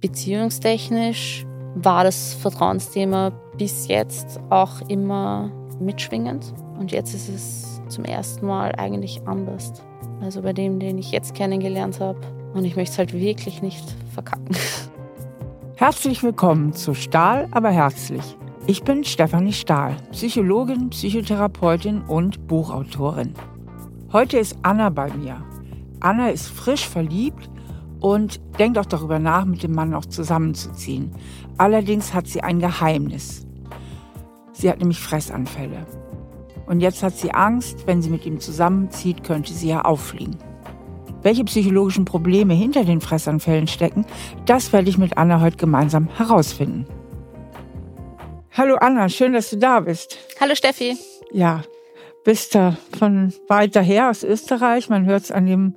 Beziehungstechnisch war das Vertrauensthema bis jetzt auch immer mitschwingend. Und jetzt ist es zum ersten Mal eigentlich anders. Also bei dem, den ich jetzt kennengelernt habe. Und ich möchte es halt wirklich nicht verkacken. Herzlich willkommen zu Stahl, aber herzlich. Ich bin Stefanie Stahl, Psychologin, Psychotherapeutin und Buchautorin. Heute ist Anna bei mir. Anna ist frisch verliebt und denkt auch darüber nach, mit dem Mann noch zusammenzuziehen. Allerdings hat sie ein Geheimnis. Sie hat nämlich Fressanfälle. Und jetzt hat sie Angst, wenn sie mit ihm zusammenzieht, könnte sie ja auffliegen. Welche psychologischen Probleme hinter den Fressanfällen stecken, das werde ich mit Anna heute gemeinsam herausfinden. Hallo Anna, schön, dass du da bist. Hallo Steffi. Ja, bist du von weiter her aus Österreich. Man hört es an dem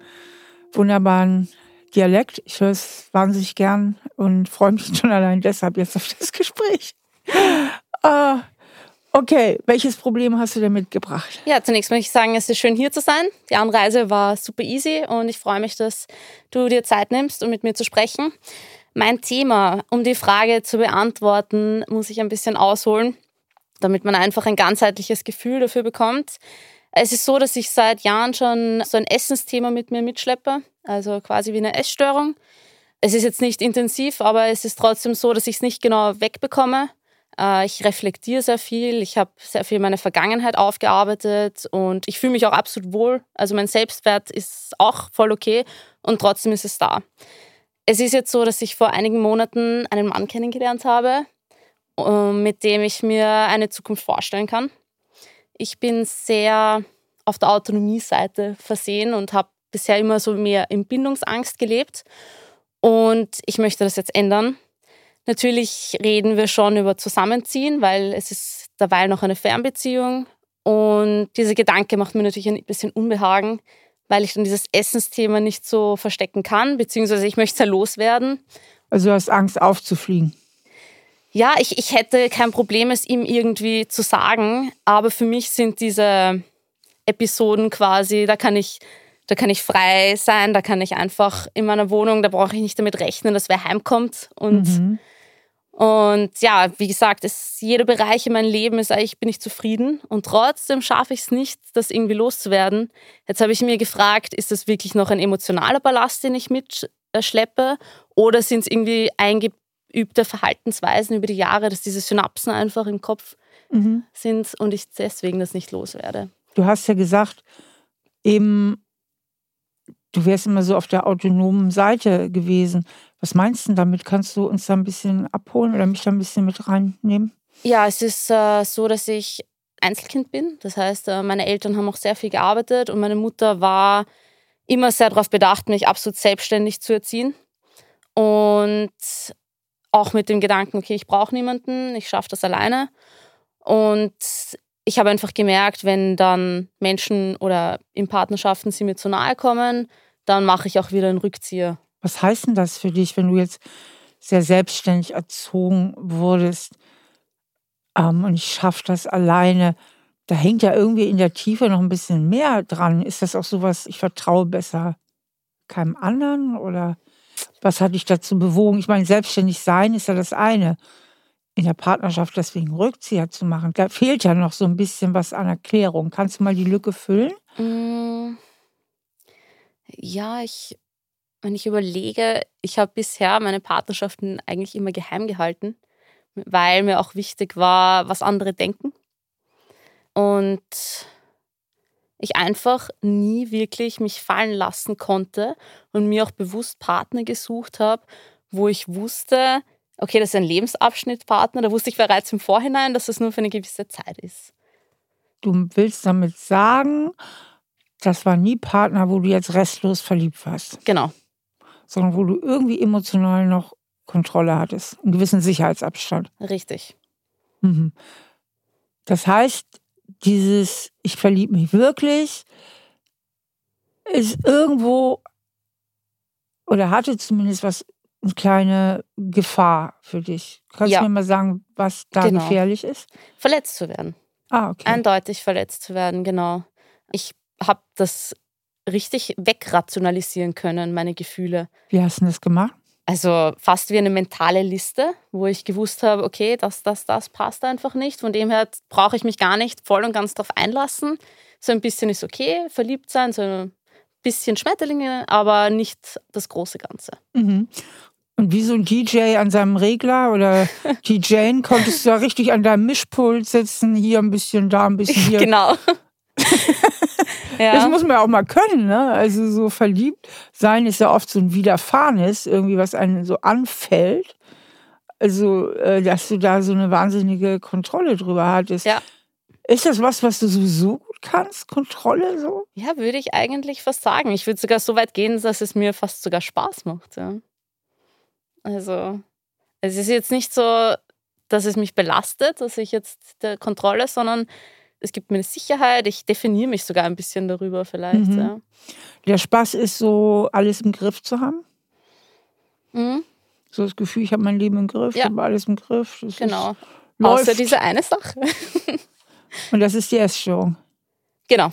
wunderbaren Dialekt. Ich höre es wahnsinnig gern und freue mich schon allein deshalb jetzt auf das Gespräch. Ah, okay, welches Problem hast du denn mitgebracht? Ja, zunächst möchte ich sagen, es ist schön hier zu sein. Die Anreise war super easy und ich freue mich, dass du dir Zeit nimmst, um mit mir zu sprechen. Mein Thema, um die Frage zu beantworten, muss ich ein bisschen ausholen, damit man einfach ein ganzheitliches Gefühl dafür bekommt. Es ist so, dass ich seit Jahren schon so ein Essensthema mit mir mitschleppe also quasi wie eine Essstörung. Es ist jetzt nicht intensiv, aber es ist trotzdem so, dass ich es nicht genau wegbekomme. Äh, ich reflektiere sehr viel, ich habe sehr viel meine Vergangenheit aufgearbeitet und ich fühle mich auch absolut wohl. Also mein Selbstwert ist auch voll okay und trotzdem ist es da. Es ist jetzt so, dass ich vor einigen Monaten einen Mann kennengelernt habe, äh, mit dem ich mir eine Zukunft vorstellen kann. Ich bin sehr auf der Autonomie-Seite versehen und habe bisher immer so mehr in Bindungsangst gelebt und ich möchte das jetzt ändern. Natürlich reden wir schon über Zusammenziehen, weil es ist derweil noch eine Fernbeziehung und dieser Gedanke macht mir natürlich ein bisschen Unbehagen, weil ich dann dieses Essensthema nicht so verstecken kann, beziehungsweise ich möchte es ja loswerden. Also du hast Angst aufzufliegen. Ja, ich, ich hätte kein Problem, es ihm irgendwie zu sagen, aber für mich sind diese Episoden quasi, da kann ich da kann ich frei sein, da kann ich einfach in meiner Wohnung, da brauche ich nicht damit rechnen, dass wer heimkommt. Und, mhm. und ja, wie gesagt, es, jeder Bereich in meinem Leben ist eigentlich, bin ich zufrieden und trotzdem schaffe ich es nicht, das irgendwie loszuwerden. Jetzt habe ich mir gefragt, ist das wirklich noch ein emotionaler Ballast, den ich mitschleppe oder sind es irgendwie eingeübte Verhaltensweisen über die Jahre, dass diese Synapsen einfach im Kopf mhm. sind und ich deswegen das nicht loswerde. Du hast ja gesagt, eben Du wärst immer so auf der autonomen Seite gewesen. Was meinst du damit? Kannst du uns da ein bisschen abholen oder mich da ein bisschen mit reinnehmen? Ja, es ist äh, so, dass ich Einzelkind bin. Das heißt, äh, meine Eltern haben auch sehr viel gearbeitet und meine Mutter war immer sehr darauf bedacht, mich absolut selbstständig zu erziehen. Und auch mit dem Gedanken, okay, ich brauche niemanden, ich schaffe das alleine. Und ich habe einfach gemerkt, wenn dann Menschen oder in Partnerschaften sie mir zu nahe kommen, dann mache ich auch wieder einen Rückzieher. Was heißt denn das für dich, wenn du jetzt sehr selbstständig erzogen wurdest ähm, und ich schaffe das alleine? Da hängt ja irgendwie in der Tiefe noch ein bisschen mehr dran. Ist das auch sowas, ich vertraue besser keinem anderen oder was hat dich dazu bewogen? Ich meine, selbstständig sein ist ja das eine. In der Partnerschaft deswegen Rückzieher zu machen, da fehlt ja noch so ein bisschen was an Erklärung. Kannst du mal die Lücke füllen? Mmh. Ja, ich, wenn ich überlege, ich habe bisher meine Partnerschaften eigentlich immer geheim gehalten, weil mir auch wichtig war, was andere denken. Und ich einfach nie wirklich mich fallen lassen konnte und mir auch bewusst Partner gesucht habe, wo ich wusste, okay, das ist ein Lebensabschnittpartner, da wusste ich bereits im Vorhinein, dass das nur für eine gewisse Zeit ist. Du willst damit sagen, das war nie Partner, wo du jetzt restlos verliebt warst. Genau. Sondern wo du irgendwie emotional noch Kontrolle hattest, einen gewissen Sicherheitsabstand. Richtig. Mhm. Das heißt, dieses Ich verliebe mich wirklich ist irgendwo oder hatte zumindest was eine kleine Gefahr für dich. Kannst ja. du mir mal sagen, was da genau. gefährlich ist? Verletzt zu werden. Ah, okay. Eindeutig verletzt zu werden, genau. Ich habe das richtig wegrationalisieren können, meine Gefühle. Wie hast du das gemacht? Also fast wie eine mentale Liste, wo ich gewusst habe, okay, das, das, das passt einfach nicht. Von dem her brauche ich mich gar nicht voll und ganz darauf einlassen. So ein bisschen ist okay, verliebt sein, so ein bisschen Schmetterlinge, aber nicht das große Ganze. Mhm. Und wie so ein DJ an seinem Regler oder DJing konntest du da richtig an deinem Mischpult sitzen, hier ein bisschen, da ein bisschen, hier. Genau. ja. Das muss man auch mal können, ne? Also so verliebt sein ist ja oft so ein Widerfahrenes, irgendwie, was einen so anfällt. Also, äh, dass du da so eine wahnsinnige Kontrolle drüber hattest. Ja. Ist das was, was du sowieso gut kannst? Kontrolle so? Ja, würde ich eigentlich fast sagen. Ich würde sogar so weit gehen, dass es mir fast sogar Spaß macht. Ja. Also, es ist jetzt nicht so, dass es mich belastet, dass ich jetzt der Kontrolle, sondern es gibt mir eine Sicherheit. Ich definiere mich sogar ein bisschen darüber vielleicht. Mhm. Ja. Der Spaß ist so, alles im Griff zu haben. Mhm. So das Gefühl, ich habe mein Leben im Griff, ja. ich habe alles im Griff. Das genau. Ist, Außer diese eine Sache. Und das ist die Essstörung. Genau.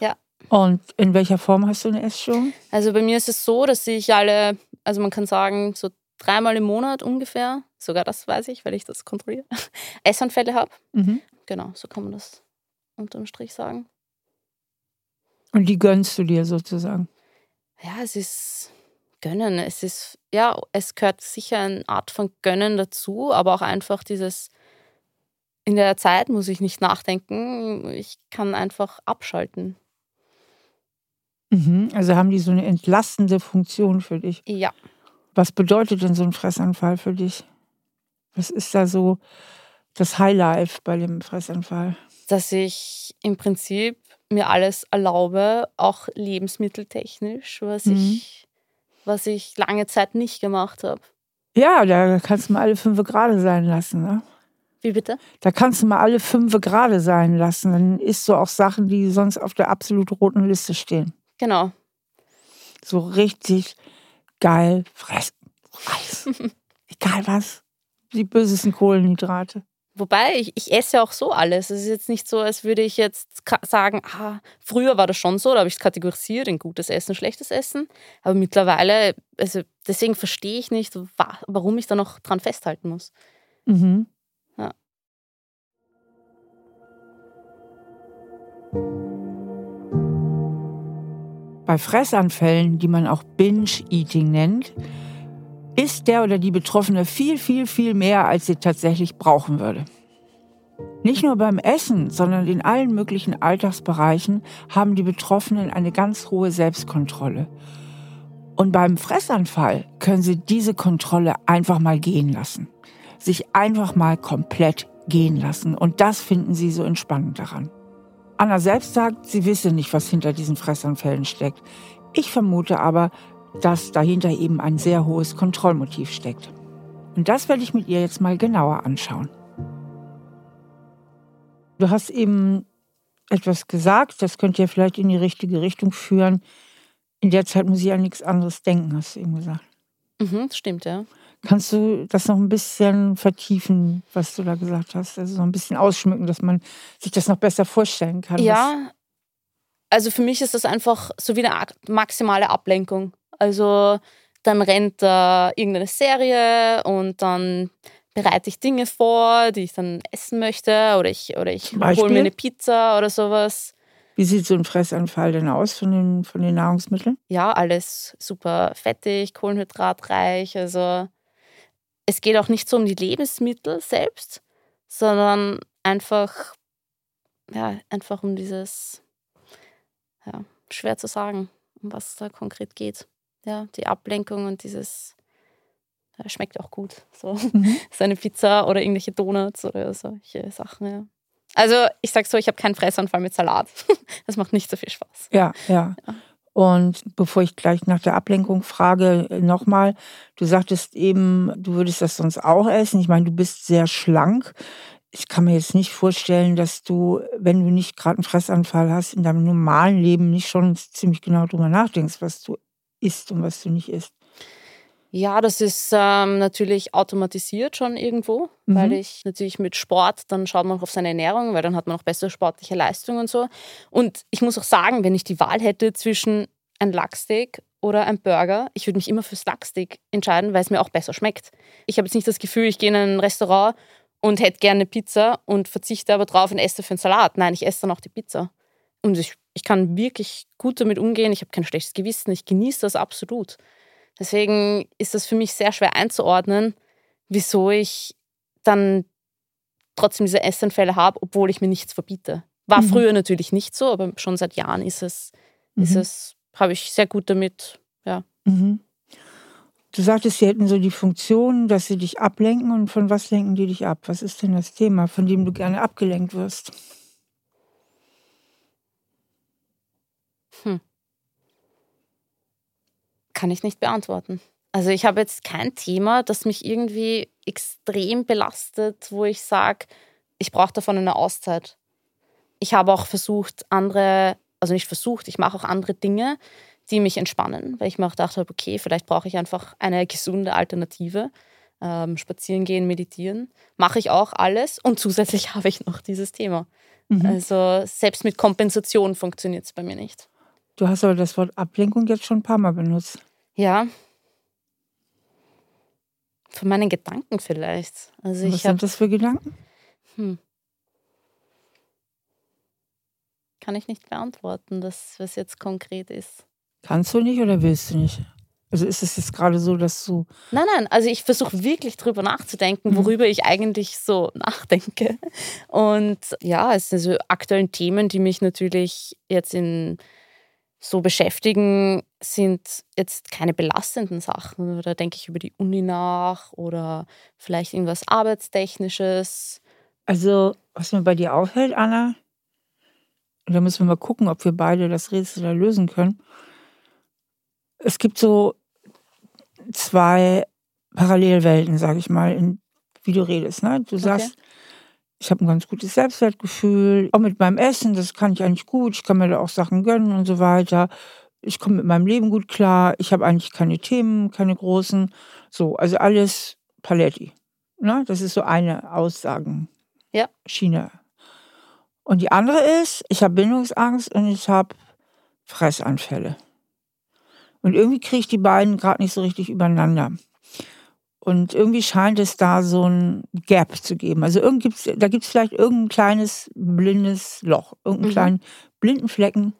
Ja. Und in welcher Form hast du eine Essstörung? Also bei mir ist es so, dass ich alle, also man kann sagen, so dreimal im Monat ungefähr, sogar das weiß ich, weil ich das kontrolliere, Essanfälle habe. Mhm. Genau, so kann man das unterm Strich sagen. Und die gönnst du dir sozusagen? Ja, es ist Gönnen. Es ist, ja, es gehört sicher eine Art von Gönnen dazu, aber auch einfach dieses, in der Zeit muss ich nicht nachdenken, ich kann einfach abschalten. Mhm, also haben die so eine entlastende Funktion für dich? Ja. Was bedeutet denn so ein Fressanfall für dich? Was ist da so das Highlife bei dem Fressanfall? Dass ich im Prinzip mir alles erlaube, auch lebensmitteltechnisch, was, mhm. ich, was ich lange Zeit nicht gemacht habe. Ja, da kannst du mal alle fünf gerade sein lassen. Ne? Wie bitte? Da kannst du mal alle fünf gerade sein lassen. Dann isst du auch Sachen, die sonst auf der absolut roten Liste stehen. Genau. So richtig geil fressen. Egal was. Die bösesten Kohlenhydrate. Wobei, ich, ich esse ja auch so alles. Es ist jetzt nicht so, als würde ich jetzt sagen, ah, früher war das schon so, da habe ich es kategorisiert in gutes Essen, schlechtes Essen. Aber mittlerweile, also deswegen verstehe ich nicht, warum ich da noch dran festhalten muss. Mhm. Ja. Bei Fressanfällen, die man auch Binge-Eating nennt, isst der oder die Betroffene viel, viel, viel mehr, als sie tatsächlich brauchen würde. Nicht nur beim Essen, sondern in allen möglichen Alltagsbereichen haben die Betroffenen eine ganz hohe Selbstkontrolle. Und beim Fressanfall können sie diese Kontrolle einfach mal gehen lassen. Sich einfach mal komplett gehen lassen. Und das finden sie so entspannend daran. Anna selbst sagt, sie wisse nicht, was hinter diesen Fressanfällen steckt. Ich vermute aber, dass dahinter eben ein sehr hohes Kontrollmotiv steckt. Und das werde ich mit ihr jetzt mal genauer anschauen. Du hast eben etwas gesagt, das könnte ja vielleicht in die richtige Richtung führen. In der Zeit muss ich an nichts anderes denken, hast du eben gesagt. Mhm, stimmt, ja. Kannst du das noch ein bisschen vertiefen, was du da gesagt hast? Also so ein bisschen ausschmücken, dass man sich das noch besser vorstellen kann. Ja, also für mich ist das einfach so wie eine maximale Ablenkung. Also dann rennt da irgendeine Serie und dann bereite ich Dinge vor, die ich dann essen möchte oder ich, oder ich hole mir eine Pizza oder sowas. Wie sieht so ein Fressanfall denn aus von den, von den Nahrungsmitteln? Ja, alles super fettig, kohlenhydratreich. Also es geht auch nicht so um die Lebensmittel selbst, sondern einfach, ja, einfach um dieses, ja, schwer zu sagen, um was da konkret geht. Ja, die Ablenkung und dieses, ja, schmeckt auch gut. So, mhm. so eine Pizza oder irgendwelche Donuts oder solche Sachen, ja. Also ich sag so, ich habe keinen Fressanfall mit Salat. Das macht nicht so viel Spaß. Ja, ja. ja. Und bevor ich gleich nach der Ablenkung frage, nochmal, du sagtest eben, du würdest das sonst auch essen. Ich meine, du bist sehr schlank. Ich kann mir jetzt nicht vorstellen, dass du, wenn du nicht gerade einen Fressanfall hast, in deinem normalen Leben nicht schon ziemlich genau drüber nachdenkst, was du isst und was du nicht isst. Ja, das ist ähm, natürlich automatisiert schon irgendwo, mhm. weil ich natürlich mit Sport, dann schaut man auf seine Ernährung, weil dann hat man auch bessere sportliche Leistung und so. Und ich muss auch sagen, wenn ich die Wahl hätte zwischen ein Lachsteak oder ein Burger. Ich würde mich immer fürs Lachssteak entscheiden, weil es mir auch besser schmeckt. Ich habe jetzt nicht das Gefühl, ich gehe in ein Restaurant und hätte gerne Pizza und verzichte aber drauf und esse dafür einen Salat. Nein, ich esse dann auch die Pizza. Und ich, ich kann wirklich gut damit umgehen. Ich habe kein schlechtes Gewissen. Ich genieße das absolut. Deswegen ist das für mich sehr schwer einzuordnen, wieso ich dann trotzdem diese Essanfälle habe, obwohl ich mir nichts verbiete. War mhm. früher natürlich nicht so, aber schon seit Jahren ist es, mhm. ist es, habe ich sehr gut damit, ja. Mhm. Du sagtest, sie hätten so die Funktion, dass sie dich ablenken und von was lenken die dich ab? Was ist denn das Thema, von dem du gerne abgelenkt wirst? Hm. Kann ich nicht beantworten. Also ich habe jetzt kein Thema, das mich irgendwie extrem belastet, wo ich sage, ich brauche davon eine Auszeit. Ich habe auch versucht, andere, also nicht versucht, ich mache auch andere Dinge, die mich entspannen, weil ich mir auch gedacht habe, okay, vielleicht brauche ich einfach eine gesunde Alternative. Ähm, spazieren gehen, meditieren, mache ich auch alles und zusätzlich habe ich noch dieses Thema. Mhm. Also selbst mit Kompensation funktioniert es bei mir nicht. Du hast aber das Wort Ablenkung jetzt schon ein paar Mal benutzt. Ja. Von meinen Gedanken vielleicht. Also Was sind das für Gedanken? Hm. Kann ich nicht beantworten, dass was jetzt konkret ist. Kannst du nicht oder willst du nicht? Also ist es jetzt gerade so, dass du. Nein, nein, also ich versuche wirklich drüber nachzudenken, mhm. worüber mhm. ich eigentlich so nachdenke. Und ja, es sind so aktuellen Themen, die mich natürlich jetzt in so beschäftigen, sind jetzt keine belastenden Sachen. Da denke ich über die Uni nach oder vielleicht irgendwas Arbeitstechnisches. Also, was mir bei dir auffällt, Anna, da müssen wir mal gucken, ob wir beide das Rätsel da lösen können es gibt so zwei Parallelwelten, sage ich mal, in, wie du redest. Ne? Du sagst, okay. Ich habe ein ganz gutes Selbstwertgefühl, auch mit meinem Essen, das kann ich eigentlich gut, ich kann mir da auch Sachen gönnen und so weiter. Ich komme mit meinem Leben gut klar, ich habe eigentlich keine Themen, keine großen. So, also alles Paletti. Ne? Das ist so eine Aussagen. Ja. Schiene. Und die andere ist, ich habe Bindungsangst und ich habe Fressanfälle. Und irgendwie kriege ich die beiden gerade nicht so richtig übereinander. Und irgendwie scheint es da so ein Gap zu geben. Also irgend gibt's, da gibt es vielleicht irgendein kleines blindes Loch, irgendeinen mhm. kleinen blinden Flecken,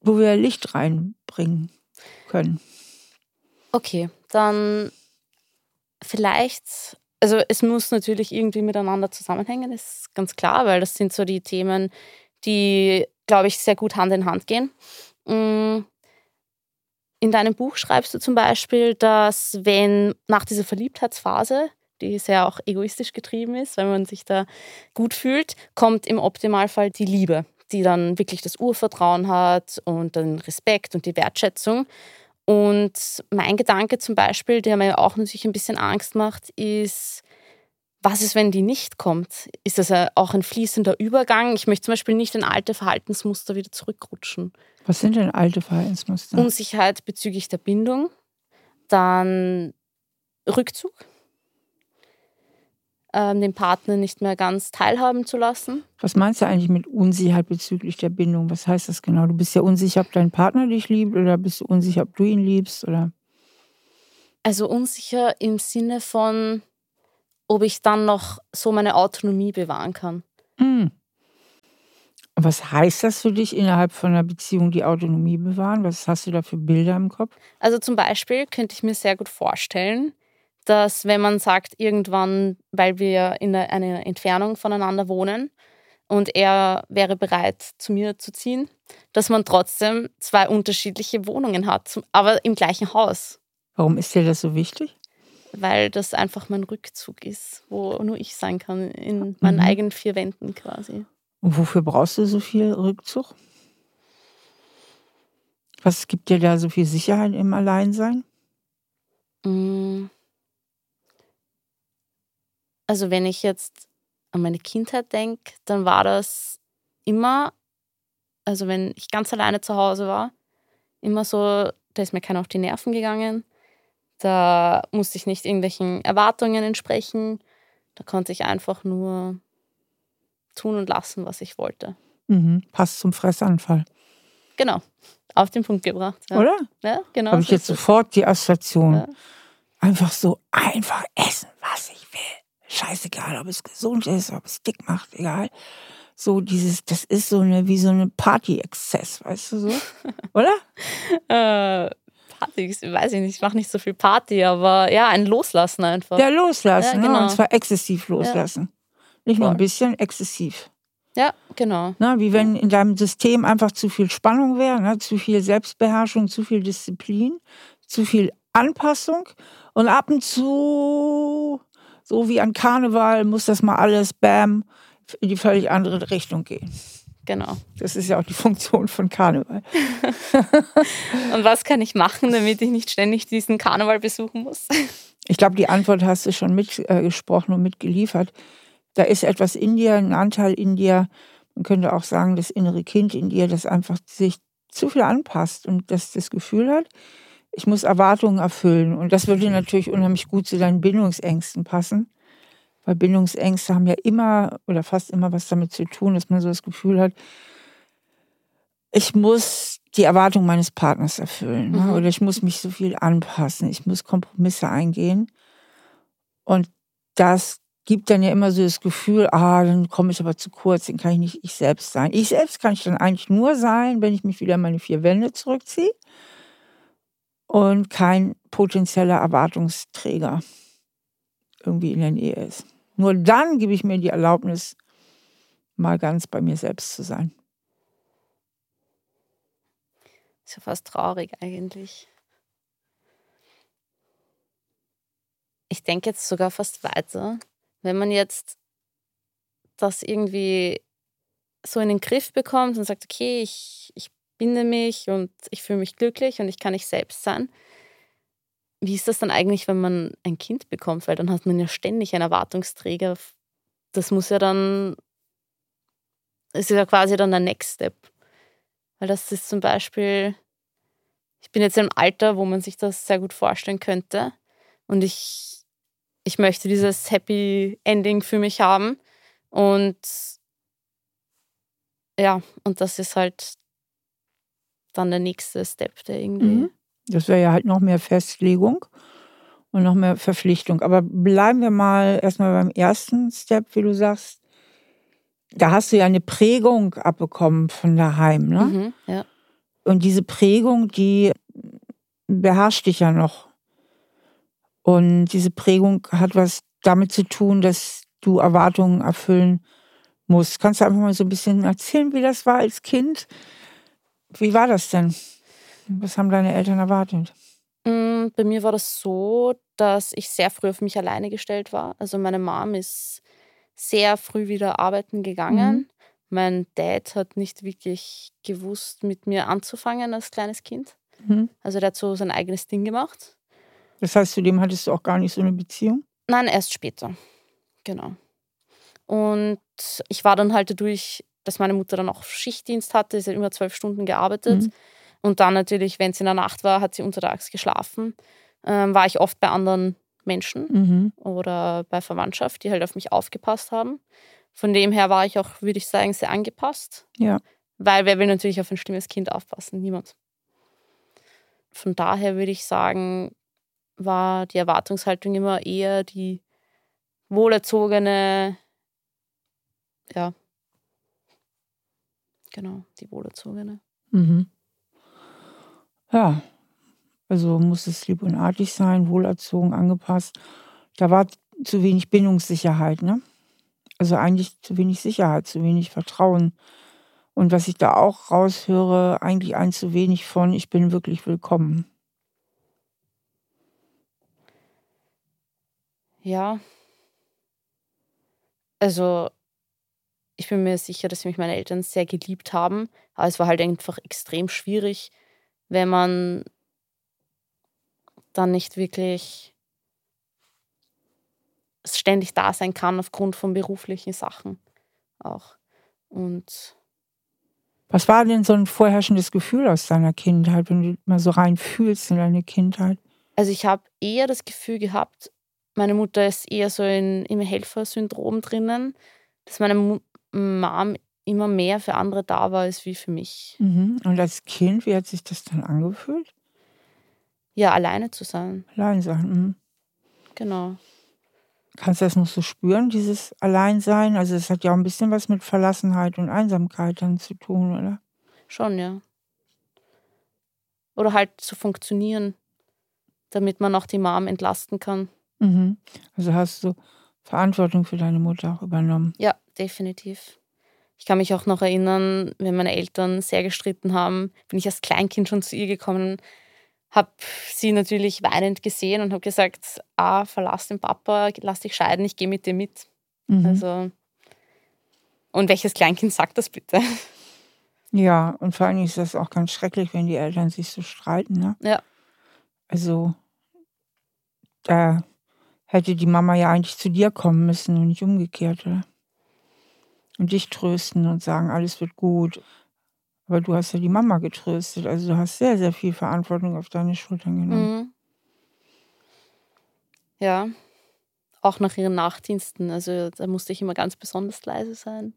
wo wir Licht reinbringen können. Okay, dann vielleicht, also es muss natürlich irgendwie miteinander zusammenhängen, ist ganz klar, weil das sind so die Themen, die, glaube ich, sehr gut Hand in Hand gehen. Mm, in deinem Buch schreibst du zum Beispiel, dass wenn nach dieser Verliebtheitsphase, die sehr auch egoistisch getrieben ist, wenn man sich da gut fühlt, kommt im Optimalfall die Liebe, die dann wirklich das Urvertrauen hat und den Respekt und die Wertschätzung. Und mein Gedanke zum Beispiel, der mir auch natürlich ein bisschen Angst macht, ist, was ist, wenn die nicht kommt? Ist das auch ein fließender Übergang? Ich möchte zum Beispiel nicht in alte Verhaltensmuster wieder zurückrutschen. Was sind denn alte Verhaltensmuster? Unsicherheit bezüglich der Bindung, dann Rückzug, ähm, den Partner nicht mehr ganz teilhaben zu lassen. Was meinst du eigentlich mit Unsicherheit bezüglich der Bindung? Was heißt das genau? Du bist ja unsicher, ob dein Partner dich liebt oder bist du unsicher, ob du ihn liebst? Oder? Also unsicher im Sinne von, ob ich dann noch so meine Autonomie bewahren kann. Mhm. Was heißt das für dich innerhalb von einer Beziehung, die Autonomie bewahren? Was hast du da für Bilder im Kopf? Also zum Beispiel könnte ich mir sehr gut vorstellen, dass wenn man sagt, irgendwann, weil wir in einer Entfernung voneinander wohnen und er wäre bereit, zu mir zu ziehen, dass man trotzdem zwei unterschiedliche Wohnungen hat, aber im gleichen Haus. Warum ist dir das so wichtig? Weil das einfach mein Rückzug ist, wo nur ich sein kann, in meinen mhm. eigenen vier Wänden quasi. Und wofür brauchst du so viel Rückzug? Was gibt dir da so viel Sicherheit im Alleinsein? Mm. Also wenn ich jetzt an meine Kindheit denke, dann war das immer, also wenn ich ganz alleine zu Hause war, immer so, da ist mir keiner auf die Nerven gegangen. Da musste ich nicht irgendwelchen Erwartungen entsprechen. Da konnte ich einfach nur tun und lassen, was ich wollte. Mhm. Passt zum Fressanfall. Genau. Auf den Punkt gebracht. Ja. Oder? Ja, genau. Habe ich jetzt sofort die Assoziation. Ja. Einfach so einfach essen, was ich will. Scheißegal, ob es gesund ist, ob es dick macht, egal. So dieses, das ist so eine, wie so eine Party-Exzess, weißt du so? Oder? Äh, Ich weiß ich nicht, ich mache nicht so viel Party, aber ja, ein Loslassen einfach. Ja, loslassen, Ja, ne? genau. Und zwar exzessiv loslassen. Nicht nur ein bisschen, exzessiv. Ja, genau. Ne? Wie wenn in deinem System einfach zu viel Spannung wäre, ne? zu viel Selbstbeherrschung, zu viel Disziplin, zu viel Anpassung. Und ab und zu, so wie an Karneval, muss das mal alles, bam, in die völlig andere Richtung gehen. Genau. Das ist ja auch die Funktion von Karneval. Und was kann ich machen, damit ich nicht ständig diesen Karneval besuchen muss? Ich glaube, die Antwort hast du schon mitgesprochen äh, und mitgeliefert. Da ist etwas in dir, ein Anteil in dir, man könnte auch sagen, das innere Kind in dir, das einfach sich zu viel anpasst und das das Gefühl hat, ich muss Erwartungen erfüllen. Und das würde natürlich unheimlich gut zu deinen Bindungsängsten passen. Weil Bindungsängste haben ja immer oder fast immer was damit zu tun, dass man so das Gefühl hat, ich muss die Erwartung meines Partners erfüllen. Ne? Mhm. Oder ich muss mich so viel anpassen. Ich muss Kompromisse eingehen. Und das gibt dann ja immer so das Gefühl, ah, dann komme ich aber zu kurz, dann kann ich nicht ich selbst sein. Ich selbst kann ich dann eigentlich nur sein, wenn ich mich wieder in meine vier Wände zurückziehe und kein potenzieller Erwartungsträger irgendwie in der Nähe ist. Nur dann gebe ich mir die Erlaubnis, mal ganz bei mir selbst zu sein. Ist ja fast traurig eigentlich. Ich denke jetzt sogar fast weiter. Wenn man jetzt das irgendwie so in den Griff bekommt und sagt, okay, ich, ich binde mich und ich fühle mich glücklich und ich kann ich selbst sein. Wie ist das dann eigentlich, wenn man ein Kind bekommt? Weil dann hat man ja ständig einen Erwartungsträger. Das muss ja dann, ist ja quasi dann der Next Step. Weil das ist zum Beispiel, ich bin jetzt im Alter, wo man sich das sehr gut vorstellen könnte. Und ich, ich möchte dieses Happy Ending für mich haben. Und ja, und das ist halt dann der nächste Step, der irgendwie. Mhm. Das wäre ja halt noch mehr Festlegung und noch mehr Verpflichtung. Aber bleiben wir mal erstmal beim ersten Step, wie du sagst. Da hast du ja eine Prägung abbekommen von daheim. Ne? Mhm, ja. Und diese Prägung, die beherrscht dich ja noch. Und diese Prägung hat was damit zu tun, dass du Erwartungen erfüllen musst. Kannst du einfach mal so ein bisschen erzählen, wie das war als Kind? Wie war das denn? Was haben deine Eltern erwartet? Mm, Bei mir war das so, dass ich sehr früh auf mich alleine gestellt war. Also meine Mom ist sehr früh wieder arbeiten gegangen. Mhm. Mein Dad hat nicht wirklich gewusst, mit mir anzufangen als kleines Kind. Mhm. Also der hat so sein eigenes Ding gemacht. Das heißt, zu dem hattest du auch gar nicht so eine Beziehung? Nein, erst später. Genau. Und ich war dann halt dadurch, dass meine Mutter dann auch Schichtdienst hatte, sie hat immer zwölf Stunden gearbeitet. Mhm. Und dann natürlich, wenn es in der Nacht war, hat sie untertags geschlafen. Ähm, war ich oft bei anderen Menschen Mhm. oder bei Verwandtschaft, die halt auf mich aufgepasst haben. Von dem her war ich auch, würde ich sagen, sehr angepasst. Ja. Weil wer will natürlich auf ein stimmes Kind aufpassen? Niemand. Von daher würde ich sagen, war die Erwartungshaltung immer eher die wohlerzogene, ja, genau, die wohlerzogene. Mhm. Ja, also muss es lieb und artig sein, wohlerzogen, angepasst. Da war zu wenig Bindungssicherheit, ne? Also eigentlich zu wenig Sicherheit, zu wenig Vertrauen. Und was ich da auch raushöre, eigentlich ein zu wenig von, ich bin wirklich willkommen. Ja. Also, ich bin mir sicher, dass mich meine Eltern sehr geliebt haben, aber es war halt einfach extrem schwierig, wenn man dann nicht wirklich ständig da sein kann aufgrund von beruflichen Sachen auch. Und Was war denn so ein vorherrschendes Gefühl aus deiner Kindheit, wenn du mal so rein fühlst in deine Kindheit? also ich habe eher das Gefühl gehabt, meine Mutter ist eher so in, im Helfersyndrom drinnen, dass meine Mom immer mehr für andere da war als wie für mich. Mhm. Und als Kind, wie hat sich das dann angefühlt? Ja, alleine zu sein. Allein sein. Mhm. Genau. Kannst du das noch so spüren, dieses Alleinsein? Also es hat ja auch ein bisschen was mit Verlassenheit und Einsamkeit dann zu tun, oder? Schon, ja. Oder halt zu funktionieren, damit man auch die Mom entlasten kann. Mhm. Also hast du Verantwortung für deine Mutter auch übernommen? Ja, definitiv. Ich kann mich auch noch erinnern, wenn meine Eltern sehr gestritten haben, bin ich als Kleinkind schon zu ihr gekommen, habe sie natürlich weinend gesehen und habe gesagt, ah, verlass den Papa, lass dich scheiden, ich gehe mit dir mit. Mhm. Also und welches Kleinkind sagt das bitte? Ja, und vor allem ist das auch ganz schrecklich, wenn die Eltern sich so streiten. Ne? Ja. Also da hätte die Mama ja eigentlich zu dir kommen müssen und nicht umgekehrt, oder? Und dich trösten und sagen, alles wird gut. Aber du hast ja die Mama getröstet. Also du hast sehr, sehr viel Verantwortung auf deine Schultern genommen. Mhm. Ja, auch nach ihren Nachtdiensten. Also da musste ich immer ganz besonders leise sein.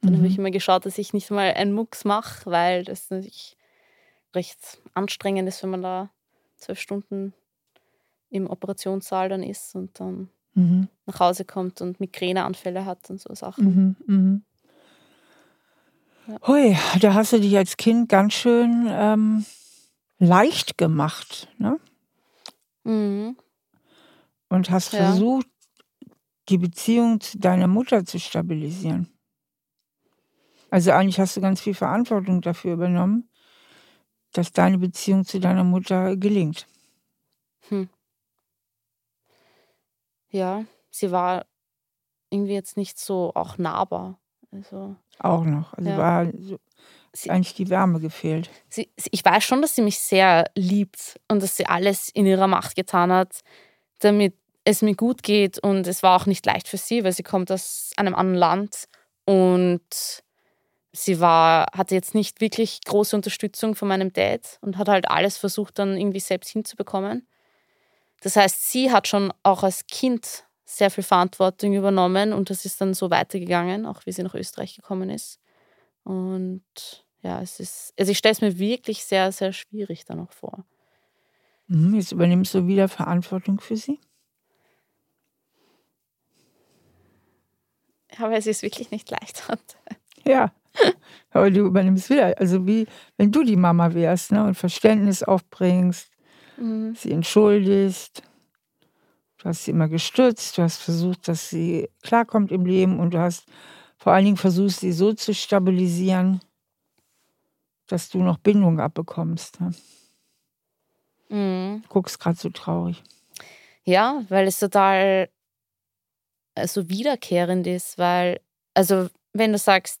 Dann mhm. habe ich immer geschaut, dass ich nicht mal einen Mucks mache, weil das natürlich recht anstrengend ist, wenn man da zwölf Stunden im Operationssaal dann ist und dann mhm. nach Hause kommt und Migräneanfälle hat und so Sachen. Mhm, mh. ja. Hui, da hast du dich als Kind ganz schön ähm, leicht gemacht, ne? Mhm. Und hast ja. versucht, die Beziehung zu deiner Mutter zu stabilisieren. Also eigentlich hast du ganz viel Verantwortung dafür übernommen, dass deine Beziehung zu deiner Mutter gelingt. Hm ja, sie war irgendwie jetzt nicht so auch nahbar. Also, auch noch. Also ja. war so, sie, eigentlich die Wärme gefehlt. Sie, ich weiß schon, dass sie mich sehr liebt und dass sie alles in ihrer Macht getan hat, damit es mir gut geht. Und es war auch nicht leicht für sie, weil sie kommt aus einem anderen Land und sie war, hatte jetzt nicht wirklich große Unterstützung von meinem Dad und hat halt alles versucht, dann irgendwie selbst hinzubekommen. Das heißt, sie hat schon auch als Kind sehr viel Verantwortung übernommen und das ist dann so weitergegangen, auch wie sie nach Österreich gekommen ist. Und ja, es ist, also ich stelle es mir wirklich sehr, sehr schwierig da noch vor. Mhm, jetzt übernimmst du wieder Verantwortung für sie? Ja, weil sie es wirklich nicht leicht hat. Ja, aber du übernimmst wieder. Also wie wenn du die Mama wärst ne, und Verständnis aufbringst, mhm. sie entschuldigst. Du hast sie immer gestützt, du hast versucht, dass sie klarkommt im Leben und du hast vor allen Dingen versucht, sie so zu stabilisieren, dass du noch Bindung abbekommst. Ne? Mhm. Du guckst gerade so traurig. Ja, weil es total so also wiederkehrend ist, weil, also wenn du sagst,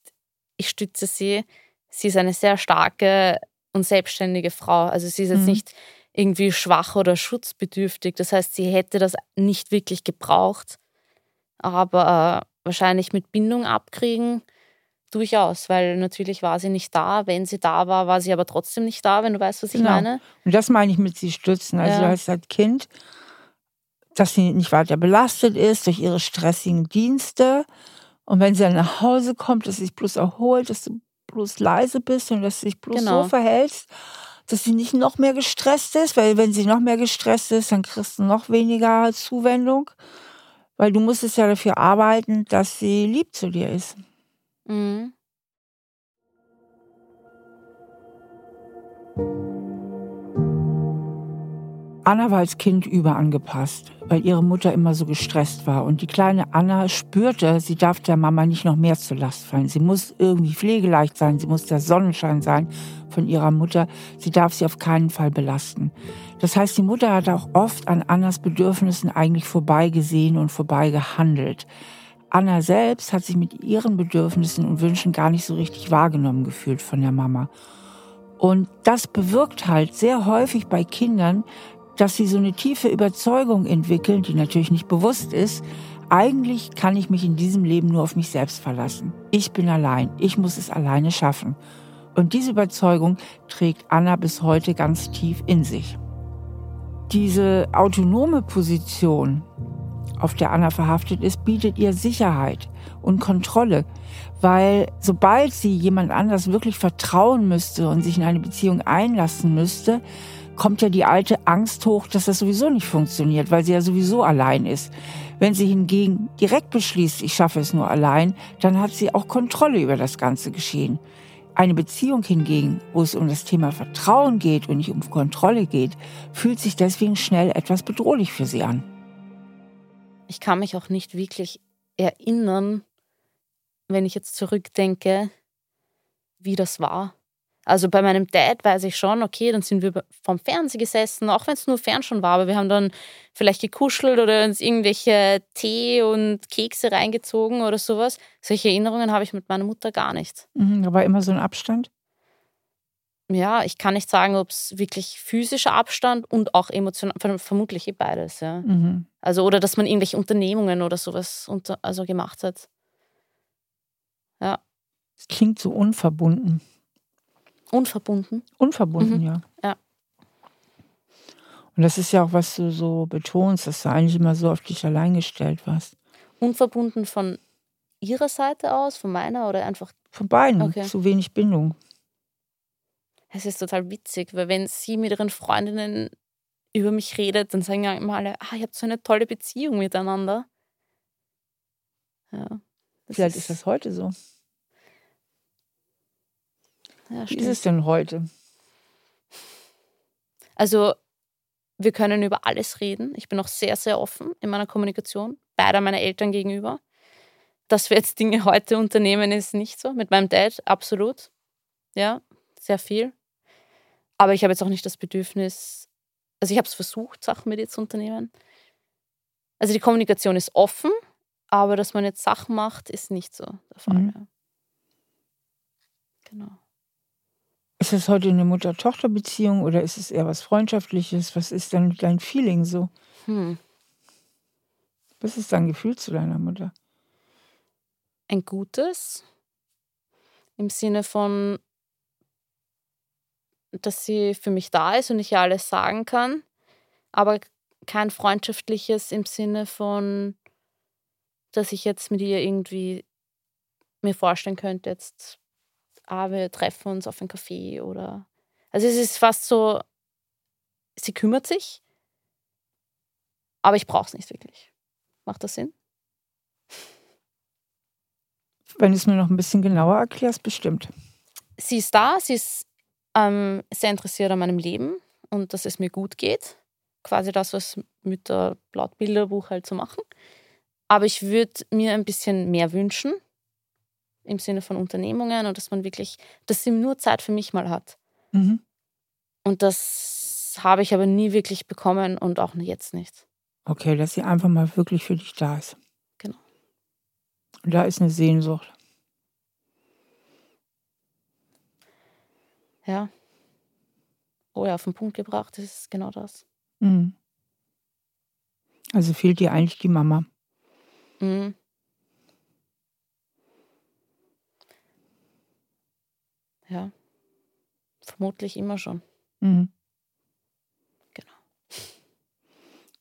ich stütze sie, sie ist eine sehr starke und selbstständige Frau. Also sie ist jetzt mhm. nicht irgendwie schwach oder schutzbedürftig. Das heißt, sie hätte das nicht wirklich gebraucht. Aber äh, wahrscheinlich mit Bindung abkriegen durchaus, weil natürlich war sie nicht da. Wenn sie da war, war sie aber trotzdem nicht da, wenn du weißt, was ich genau. meine. Und das meine ich mit sie stützen. Also ja. als Kind, dass sie nicht weiter belastet ist durch ihre stressigen Dienste. Und wenn sie dann nach Hause kommt, dass sie sich bloß erholt, dass du bloß leise bist und dass du dich bloß genau. so verhältst dass sie nicht noch mehr gestresst ist, weil wenn sie noch mehr gestresst ist, dann kriegst du noch weniger Zuwendung, weil du musstest ja dafür arbeiten, dass sie lieb zu dir ist. Mhm. Anna war als Kind überangepasst, weil ihre Mutter immer so gestresst war. Und die kleine Anna spürte, sie darf der Mama nicht noch mehr zur Last fallen. Sie muss irgendwie pflegeleicht sein, sie muss der Sonnenschein sein von ihrer Mutter. Sie darf sie auf keinen Fall belasten. Das heißt, die Mutter hat auch oft an Annas Bedürfnissen eigentlich vorbeigesehen und vorbeigehandelt. Anna selbst hat sich mit ihren Bedürfnissen und Wünschen gar nicht so richtig wahrgenommen gefühlt von der Mama. Und das bewirkt halt sehr häufig bei Kindern, dass sie so eine tiefe Überzeugung entwickeln, die natürlich nicht bewusst ist, eigentlich kann ich mich in diesem Leben nur auf mich selbst verlassen. Ich bin allein, ich muss es alleine schaffen. Und diese Überzeugung trägt Anna bis heute ganz tief in sich. Diese autonome Position auf der Anna verhaftet ist, bietet ihr Sicherheit und Kontrolle, weil sobald sie jemand anders wirklich vertrauen müsste und sich in eine Beziehung einlassen müsste, kommt ja die alte Angst hoch, dass das sowieso nicht funktioniert, weil sie ja sowieso allein ist. Wenn sie hingegen direkt beschließt, ich schaffe es nur allein, dann hat sie auch Kontrolle über das ganze Geschehen. Eine Beziehung hingegen, wo es um das Thema Vertrauen geht und nicht um Kontrolle geht, fühlt sich deswegen schnell etwas bedrohlich für sie an. Ich kann mich auch nicht wirklich erinnern, wenn ich jetzt zurückdenke, wie das war. Also bei meinem Dad weiß ich schon, okay, dann sind wir vom Fernseher gesessen, auch wenn es nur Fernsehen war, aber wir haben dann vielleicht gekuschelt oder uns irgendwelche Tee und Kekse reingezogen oder sowas. Solche Erinnerungen habe ich mit meiner Mutter gar nicht. Mhm, da war immer so ein Abstand? Ja, ich kann nicht sagen, ob es wirklich physischer Abstand und auch emotional, vermutlich eh beides, ja. Mhm. Also, oder dass man irgendwelche Unternehmungen oder sowas unter, also gemacht hat. Ja. Es klingt so unverbunden. Unverbunden? Unverbunden, mhm. ja. Ja. Und das ist ja auch, was du so betonst, dass du eigentlich immer so auf dich allein gestellt warst. Unverbunden von ihrer Seite aus, von meiner oder einfach? Von beiden. Okay. Zu wenig Bindung. Es ist total witzig, weil wenn sie mit ihren Freundinnen über mich redet, dann sagen ja immer alle, ah, ihr habt so eine tolle Beziehung miteinander. Ja. Vielleicht ist, ist das heute so. Ja, Wie ist es denn heute? Also, wir können über alles reden. Ich bin auch sehr, sehr offen in meiner Kommunikation, beider meiner Eltern gegenüber. Dass wir jetzt Dinge heute unternehmen, ist nicht so. Mit meinem Dad absolut. Ja, sehr viel. Aber ich habe jetzt auch nicht das Bedürfnis, also ich habe es versucht, Sachen mit ihr zu unternehmen. Also die Kommunikation ist offen, aber dass man jetzt Sachen macht, ist nicht so der Fall. Mhm. Ja. Genau. Ist das heute eine Mutter-Tochter-Beziehung oder ist es eher was Freundschaftliches? Was ist denn dein Feeling so? Hm. Was ist dein Gefühl zu deiner Mutter? Ein gutes. Im Sinne von, dass sie für mich da ist und ich ihr alles sagen kann. Aber kein freundschaftliches im Sinne von, dass ich jetzt mit ihr irgendwie mir vorstellen könnte, jetzt ah, wir treffen uns auf ein Café oder. Also es ist fast so, sie kümmert sich, aber ich brauche es nicht wirklich. Macht das Sinn? Wenn du es mir noch ein bisschen genauer erklärst, bestimmt. Sie ist da, sie ist ähm, sehr interessiert an meinem Leben und dass es mir gut geht. Quasi das, was Mütter laut Bilderbuch halt so machen. Aber ich würde mir ein bisschen mehr wünschen im Sinne von Unternehmungen und dass man wirklich, dass sie nur Zeit für mich mal hat. Mhm. Und das habe ich aber nie wirklich bekommen und auch jetzt nicht. Okay, dass sie einfach mal wirklich für dich da ist. Genau. Und da ist eine Sehnsucht. Ja. Oh ja, auf den Punkt gebracht, das ist genau das. Mhm. Also fehlt dir eigentlich die Mama. Mhm. Ja. Vermutlich immer schon. Mhm. Genau.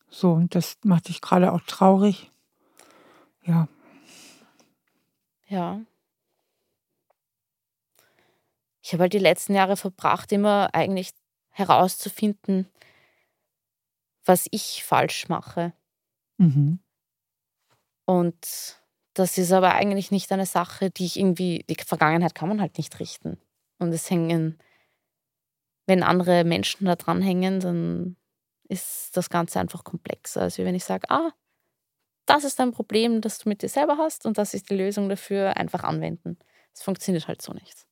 So, und das macht dich gerade auch traurig. Ja. Ja. Ich habe halt die letzten Jahre verbracht, immer eigentlich herauszufinden, was ich falsch mache. Mhm. Und das ist aber eigentlich nicht eine Sache, die ich irgendwie, die Vergangenheit kann man halt nicht richten. Und es hängen, wenn andere Menschen da dran hängen, dann ist das Ganze einfach komplexer, als wenn ich sage, ah, das ist ein Problem, das du mit dir selber hast und das ist die Lösung dafür, einfach anwenden. Es funktioniert halt so nicht.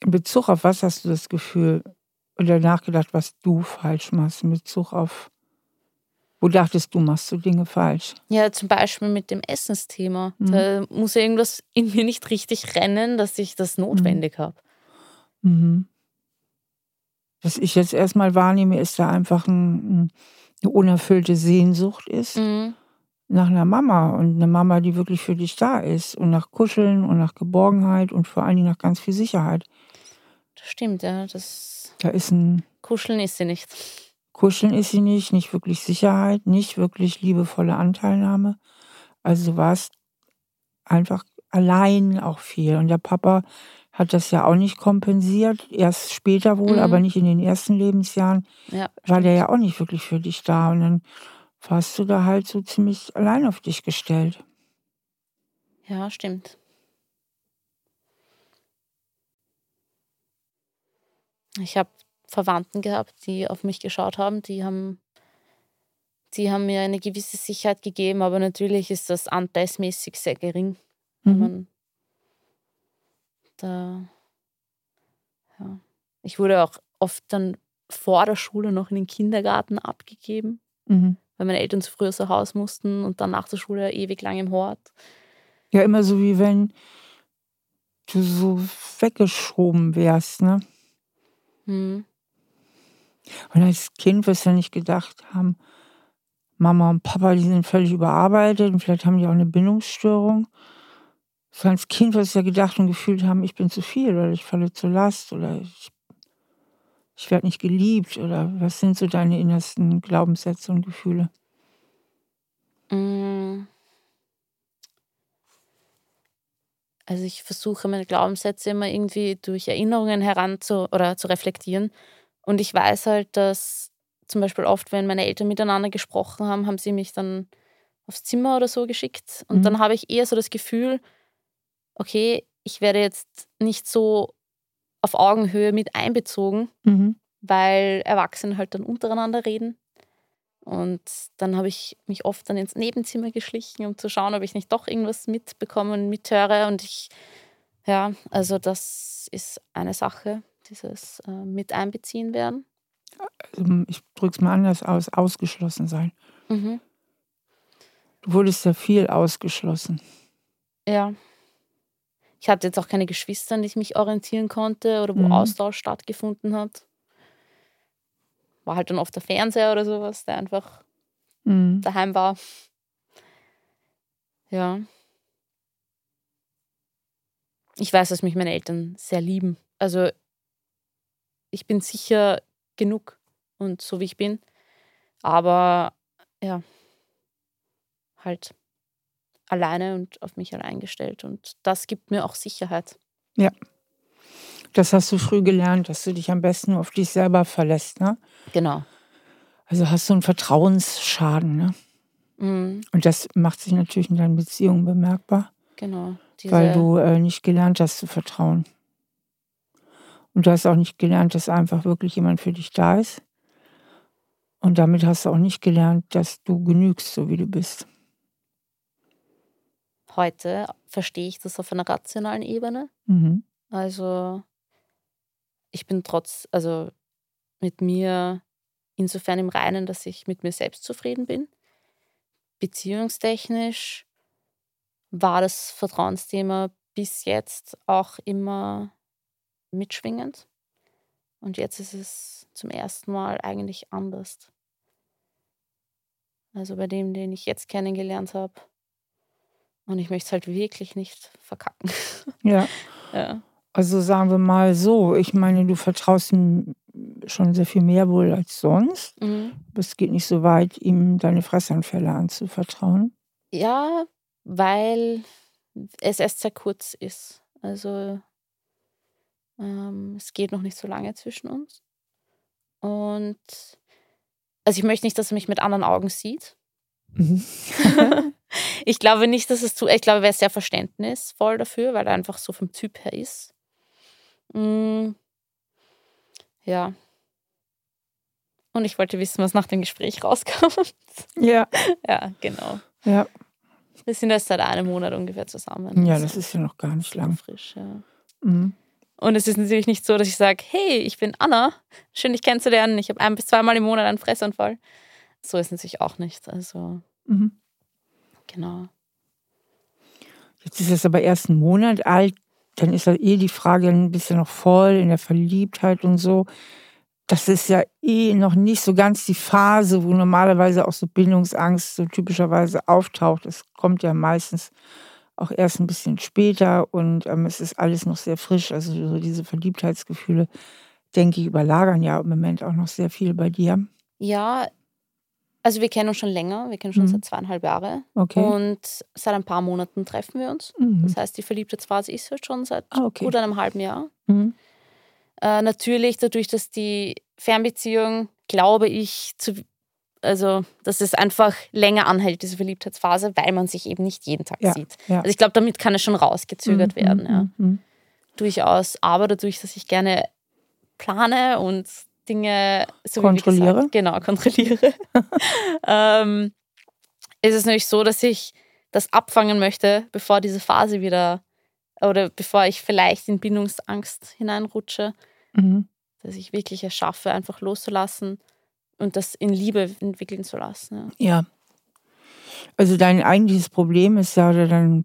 In Bezug auf was hast du das Gefühl oder nachgedacht, was du falsch machst in Bezug auf wo dachtest du, machst du Dinge falsch? Ja, zum Beispiel mit dem Essensthema. Mhm. Da muss ja irgendwas in mir nicht richtig rennen, dass ich das notwendig mhm. habe. Mhm. Was ich jetzt erstmal wahrnehme, ist da einfach ein, eine unerfüllte Sehnsucht ist mhm. nach einer Mama und eine Mama, die wirklich für dich da ist und nach Kuscheln und nach Geborgenheit und vor allen Dingen nach ganz viel Sicherheit. Das stimmt, ja. Das da ist ein Kuscheln ist sie nicht. Kuscheln ist sie nicht, nicht wirklich Sicherheit, nicht wirklich liebevolle Anteilnahme. Also du warst einfach allein auch viel. Und der Papa hat das ja auch nicht kompensiert, erst später wohl, mhm. aber nicht in den ersten Lebensjahren, ja, war der ja auch nicht wirklich für dich da. Und dann warst du da halt so ziemlich allein auf dich gestellt. Ja, stimmt. Ich habe Verwandten gehabt, die auf mich geschaut haben, die haben, die haben mir eine gewisse Sicherheit gegeben, aber natürlich ist das anteilsmäßig sehr gering. Mhm. Man da, ja. Ich wurde auch oft dann vor der Schule noch in den Kindergarten abgegeben, mhm. weil meine Eltern zu früh aus dem Haus mussten und dann nach der Schule ewig lang im Hort. Ja, immer so wie wenn du so weggeschoben wärst, ne? Mhm. Und als Kind wirst du nicht gedacht haben, Mama und Papa, die sind völlig überarbeitet und vielleicht haben die auch eine Bindungsstörung. So als Kind wirst du ja gedacht und gefühlt haben, ich bin zu viel oder ich falle zur Last oder ich, ich werde nicht geliebt oder was sind so deine innersten Glaubenssätze und Gefühle? Mm. Also ich versuche meine Glaubenssätze immer irgendwie durch Erinnerungen heranzu oder zu reflektieren. Und ich weiß halt, dass zum Beispiel oft, wenn meine Eltern miteinander gesprochen haben, haben sie mich dann aufs Zimmer oder so geschickt. Und mhm. dann habe ich eher so das Gefühl, okay, ich werde jetzt nicht so auf Augenhöhe mit einbezogen, mhm. weil Erwachsene halt dann untereinander reden. Und dann habe ich mich oft dann ins Nebenzimmer geschlichen, um zu schauen, ob ich nicht doch irgendwas mitbekomme und mithöre. Und ich, ja, also das ist eine Sache, dieses äh, mit einbeziehen werden. Also ich drücke es mal anders aus, ausgeschlossen sein. Mhm. Du wurdest ja viel ausgeschlossen. Ja. Ich hatte jetzt auch keine Geschwister, an die ich mich orientieren konnte oder wo mhm. Austausch stattgefunden hat war halt dann oft der Fernseher oder sowas, der einfach mhm. daheim war. Ja. Ich weiß, dass mich meine Eltern sehr lieben. Also ich bin sicher genug und so wie ich bin. Aber ja, halt alleine und auf mich allein gestellt. Und das gibt mir auch Sicherheit. Ja. Das hast du früh gelernt, dass du dich am besten auf dich selber verlässt, ne? Genau. Also hast du einen Vertrauensschaden, ne? Mhm. Und das macht sich natürlich in deinen Beziehungen bemerkbar. Genau. weil du äh, nicht gelernt hast zu vertrauen. Und du hast auch nicht gelernt, dass einfach wirklich jemand für dich da ist. Und damit hast du auch nicht gelernt, dass du genügst, so wie du bist. Heute verstehe ich das auf einer rationalen Ebene. Mhm. Also ich bin trotz, also mit mir insofern im Reinen, dass ich mit mir selbst zufrieden bin. Beziehungstechnisch war das Vertrauensthema bis jetzt auch immer mitschwingend. Und jetzt ist es zum ersten Mal eigentlich anders. Also bei dem, den ich jetzt kennengelernt habe. Und ich möchte es halt wirklich nicht verkacken. Ja. ja. Also sagen wir mal so, ich meine, du vertraust ihm schon sehr viel mehr wohl als sonst. Mhm. Es geht nicht so weit, ihm deine Fressanfälle anzuvertrauen. Ja, weil es erst sehr kurz ist. Also ähm, es geht noch nicht so lange zwischen uns. Und also ich möchte nicht, dass er mich mit anderen Augen sieht. Mhm. ich glaube nicht, dass es zu. Ich glaube, er ist sehr verständnisvoll dafür, weil er einfach so vom Typ her ist. Mm, ja. Und ich wollte wissen, was nach dem Gespräch rauskommt. Ja. Ja, genau. Ja. Wir sind erst seit einem Monat ungefähr zusammen. Ja, das ist ja noch gar nicht lang. Frisch, ja. Mhm. Und es ist natürlich nicht so, dass ich sage, hey, ich bin Anna, schön dich kennenzulernen. Ich habe ein bis zweimal im Monat einen Fressanfall. So ist es natürlich auch nicht. Also, mhm. genau. Jetzt ist es aber erst ein Monat alt dann ist ja eh die Frage ein bisschen noch voll in der Verliebtheit und so. Das ist ja eh noch nicht so ganz die Phase, wo normalerweise auch so Bindungsangst so typischerweise auftaucht. Es kommt ja meistens auch erst ein bisschen später und ähm, es ist alles noch sehr frisch. Also so diese Verliebtheitsgefühle, denke ich, überlagern ja im Moment auch noch sehr viel bei dir. Ja, also wir kennen uns schon länger, wir kennen uns schon Mhm. seit zweieinhalb Jahren. Okay. Und seit ein paar Monaten treffen wir uns. Mhm. Das heißt, die Verliebtheitsphase ist halt schon seit Ah, okay. gut einem halben Jahr. Mhm. Äh, natürlich dadurch, dass die Fernbeziehung, glaube ich, zu, also dass es einfach länger anhält, diese Verliebtheitsphase, weil man sich eben nicht jeden Tag Ja, sieht. ja. Also ich glaube, damit kann es schon rausgezögert Mhm, werden, ja. mhm, mhm. Durchaus. Aber dadurch, dass ich gerne plane und Dinge so wie Kontrolliere? Gesagt, genau, kontrolliere, ähm, ist es nämlich so, dass ich das abfangen möchte, bevor diese Phase wieder oder bevor ich vielleicht in Bindungsangst hineinrutsche, Mhm. dass ich wirklich es schaffe, einfach loszulassen und das in Liebe entwickeln zu lassen. Ja. Ja. Also dein eigentliches Problem ist ja, oder dein,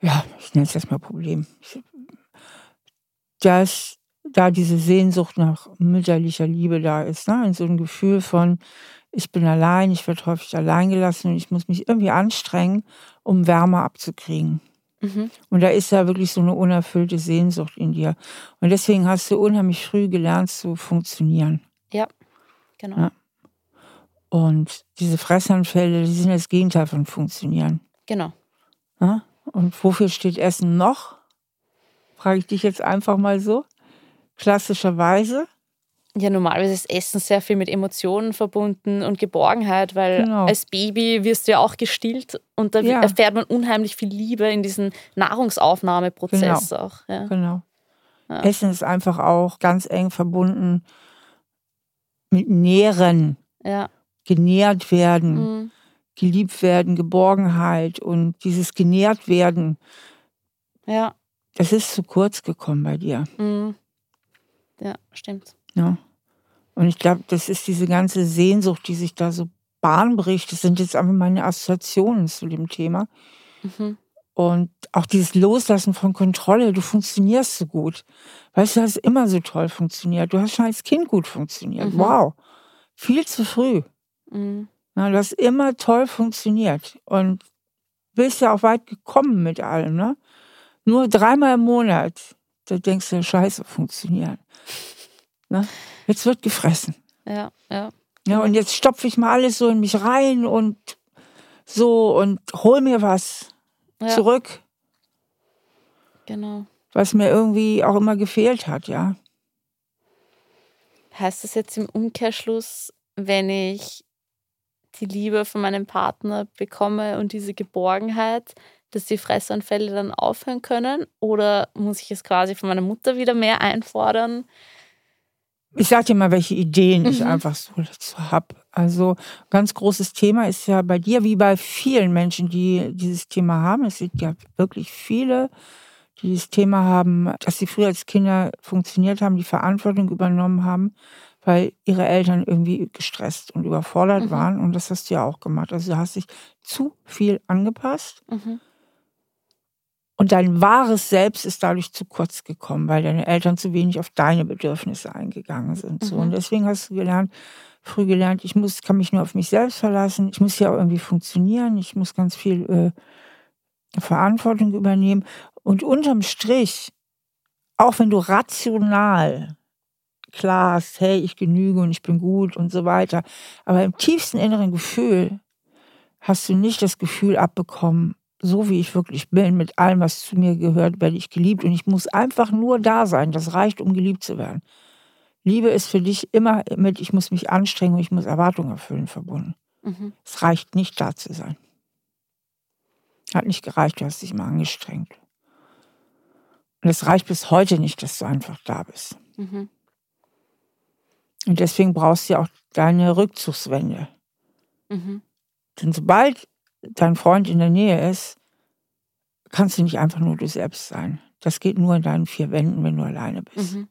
ja, ich nenne es jetzt mal Problem, dass da diese Sehnsucht nach mütterlicher Liebe da ist, ne? Und so ein Gefühl von, ich bin allein, ich werde häufig allein gelassen und ich muss mich irgendwie anstrengen, um Wärme abzukriegen. Mhm. Und da ist ja wirklich so eine unerfüllte Sehnsucht in dir. Und deswegen hast du unheimlich früh gelernt zu funktionieren. Genau. Ja. Und diese Fressanfälle, die sind das Gegenteil von funktionieren. Genau. Ja? Und wofür steht Essen noch? Frage ich dich jetzt einfach mal so. Klassischerweise. Ja, normalerweise ist Essen sehr viel mit Emotionen verbunden und Geborgenheit, weil Genau. als Baby wirst du ja auch gestillt und da Ja. erfährt man unheimlich viel Liebe in diesem Nahrungsaufnahmeprozess auch. Ja. Genau. Ja. Essen ist einfach auch ganz eng verbunden mit Nähren, Ja. genährt werden, Mhm. geliebt werden, Geborgenheit und dieses genährt werden, Ja. das ist zu kurz gekommen bei dir. Mhm. Ja, stimmt. Ja. Und ich glaube, das ist diese ganze Sehnsucht, die sich da so Bahn bricht. Das sind jetzt einfach meine Assoziationen zu dem Thema. Mhm. Und auch dieses Loslassen von Kontrolle. Du funktionierst so gut. Weißt du, du hast immer so toll funktioniert. Du hast schon als Kind gut funktioniert. Mhm. Wow. Viel zu früh. Mhm. Ja, du hast immer toll funktioniert. Und bist ja auch weit gekommen mit allem. Ne? Nur dreimal im Monat. Da denkst du, scheiße, funktionieren. Ne? Jetzt wird gefressen. Ja, ja. Ja, und jetzt stopfe ich mal alles so in mich rein und so und hol mir was ja. zurück, Genau. was mir irgendwie auch immer gefehlt hat, ja. Heißt das jetzt im Umkehrschluss, wenn ich die Liebe von meinem Partner bekomme und diese Geborgenheit, dass die Fressanfälle dann aufhören können? Oder muss ich es quasi von meiner Mutter wieder mehr einfordern? Ich sag dir mal, welche Ideen ich Mhm. einfach so dazu habe. Also ganz großes Thema ist ja bei dir wie bei vielen Menschen, die dieses Thema haben. Es sind ja wirklich viele, die dieses Thema haben, dass sie früher als Kinder funktioniert haben, die Verantwortung übernommen haben, weil ihre Eltern irgendwie gestresst und überfordert Mhm. waren. Und das hast du ja auch gemacht. Also du hast dich zu viel angepasst. Mhm. Und dein wahres Selbst ist dadurch zu kurz gekommen, weil deine Eltern zu wenig auf deine Bedürfnisse eingegangen sind. So. Mhm. Und deswegen hast du gelernt, früh gelernt, ich muss, kann mich nur auf mich selbst verlassen. Ich muss ja auch irgendwie funktionieren. Ich muss ganz viel äh, Verantwortung übernehmen. Und unterm Strich, auch wenn du rational klar hast, hey, ich genüge und ich bin gut und so weiter, aber im tiefsten inneren Gefühl hast du nicht das Gefühl abbekommen, so wie ich wirklich bin, mit allem, was zu mir gehört, werde ich geliebt und ich muss einfach nur da sein. Das reicht, um geliebt zu werden. Liebe ist für dich immer mit, ich muss mich anstrengen und ich muss Erwartungen erfüllen verbunden. Mhm. Es reicht nicht, da zu sein. Hat nicht gereicht, du hast dich mal angestrengt. Und es reicht bis heute nicht, dass du einfach da bist. Mhm. Und deswegen brauchst du ja auch deine Rückzugswände. Mhm. Denn sobald dein Freund in der Nähe ist, kannst du nicht einfach nur du selbst sein. Das geht nur in deinen vier Wänden, wenn du alleine bist. Mhm.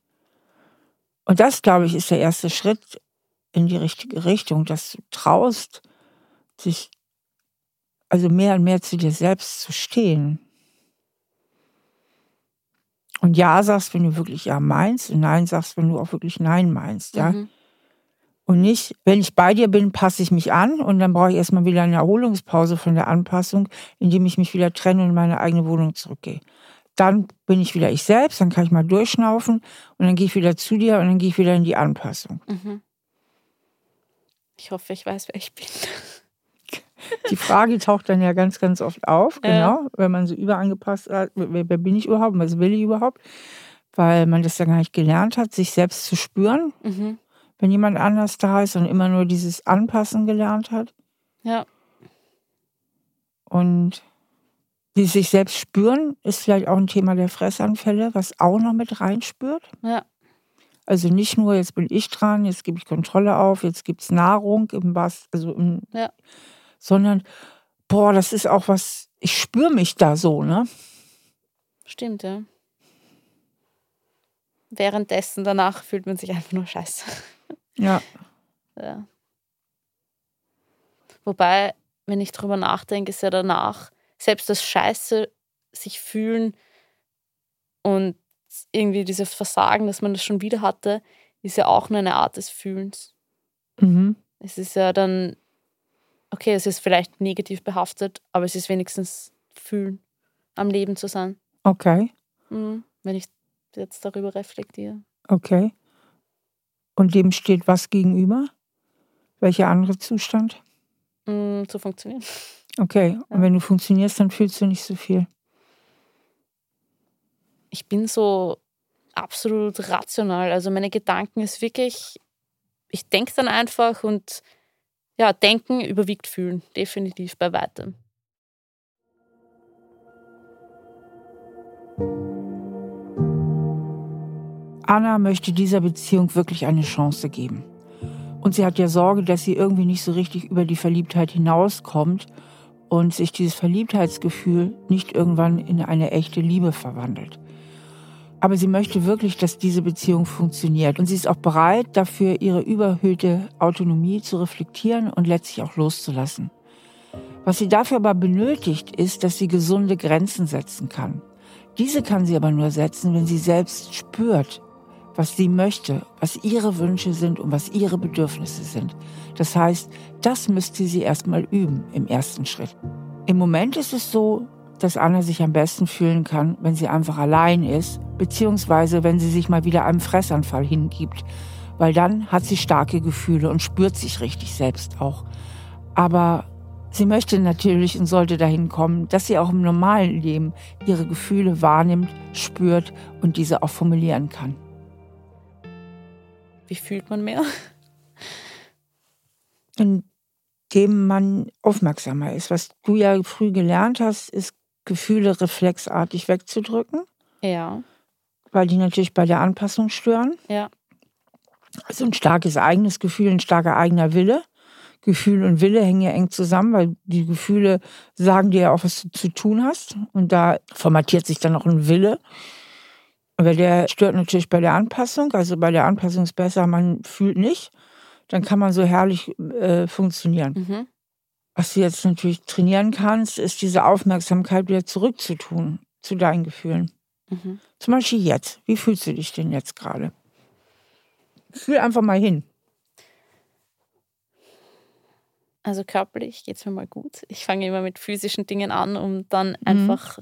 Und das, glaube ich, ist der erste Schritt in die richtige Richtung, dass du traust, sich also mehr und mehr zu dir selbst zu stehen. Und Ja sagst, wenn du wirklich Ja meinst und Nein sagst, wenn du auch wirklich Nein meinst, ja. Mhm. Und nicht, wenn ich bei dir bin, passe ich mich an und dann brauche ich erstmal wieder eine Erholungspause von der Anpassung, indem ich mich wieder trenne und in meine eigene Wohnung zurückgehe. Dann bin ich wieder ich selbst, dann kann ich mal durchschnaufen und dann gehe ich wieder zu dir und dann gehe ich wieder in die Anpassung. Mhm. Ich hoffe, ich weiß, wer ich bin. Die Frage taucht dann ja ganz, ganz oft auf, genau, wenn man so überangepasst hat, wer, wer bin ich überhaupt, was will ich überhaupt? Weil man das ja gar nicht gelernt hat, sich selbst zu spüren, mhm. wenn jemand anders da ist und immer nur dieses Anpassen gelernt hat. Ja. Und dieses sich selbst spüren ist vielleicht auch ein Thema der Fressanfälle, was auch noch mit reinspürt. Ja. Also nicht nur, jetzt bin ich dran, jetzt gebe ich Kontrolle auf, jetzt gibt es Nahrung im Bass, also im, ja. sondern, boah, das ist auch was, ich spüre mich da so, ne? Stimmt, ja. Währenddessen, danach fühlt man sich einfach nur scheiße. Ja. ja. Wobei, wenn ich drüber nachdenke, ist ja danach selbst das Scheiße sich fühlen und irgendwie dieses Versagen, dass man das schon wieder hatte, ist ja auch nur eine Art des Fühlens. Mhm. Es ist ja dann, okay, es ist vielleicht negativ behaftet, aber es ist wenigstens Fühlen, am Leben zu sein. Okay. Mhm. Wenn ich jetzt darüber reflektiere. Okay. Und dem steht was gegenüber? Welcher andere Zustand? Mhm, zu funktionieren. Okay. Und wenn du funktionierst, dann fühlst du nicht so viel ich bin so absolut rational. Also meine Gedanken ist wirklich, ich denke dann einfach und ja, denken überwiegt fühlen, definitiv bei weitem. Anna möchte dieser Beziehung wirklich eine Chance geben. Und sie hat ja Sorge, dass sie irgendwie nicht so richtig über die Verliebtheit hinauskommt und sich dieses Verliebtheitsgefühl nicht irgendwann in eine echte Liebe verwandelt. Aber sie möchte wirklich, dass diese Beziehung funktioniert. Und sie ist auch bereit, dafür ihre überhöhte Autonomie zu reflektieren und letztlich auch loszulassen. Was sie dafür aber benötigt, ist, dass sie gesunde Grenzen setzen kann. Diese kann sie aber nur setzen, wenn sie selbst spürt, was sie möchte, was ihre Wünsche sind und was ihre Bedürfnisse sind. Das heißt, das müsste sie erstmal üben im ersten Schritt. Im Moment ist es so, dass Anna sich am besten fühlen kann, wenn sie einfach allein ist, beziehungsweise wenn sie sich mal wieder einem Fressanfall hingibt, weil dann hat sie starke Gefühle und spürt sich richtig selbst auch. Aber sie möchte natürlich und sollte dahin kommen, dass sie auch im normalen Leben ihre Gefühle wahrnimmt, spürt und diese auch formulieren kann. Wie fühlt man mehr? Indem man aufmerksamer ist. Was du ja früh gelernt hast, ist Gefühle reflexartig wegzudrücken. Ja. Weil die natürlich bei der Anpassung stören. Ja. Also ein starkes eigenes Gefühl, ein starker eigener Wille. Gefühl und Wille hängen ja eng zusammen, weil die Gefühle sagen dir ja auch, was du zu tun hast. Und da formatiert sich dann auch ein Wille. Aber der stört natürlich bei der Anpassung. Also bei der Anpassung ist besser, man fühlt nicht. Dann kann man so herrlich äh, funktionieren. Mhm. Was du jetzt natürlich trainieren kannst, ist diese Aufmerksamkeit wieder zurückzutun zu deinen Gefühlen. Mhm. Zum Beispiel jetzt. Wie fühlst du dich denn jetzt gerade? Fühl einfach mal hin. Also körperlich geht es mir mal gut. Ich fange immer mit physischen Dingen an, um dann mhm. einfach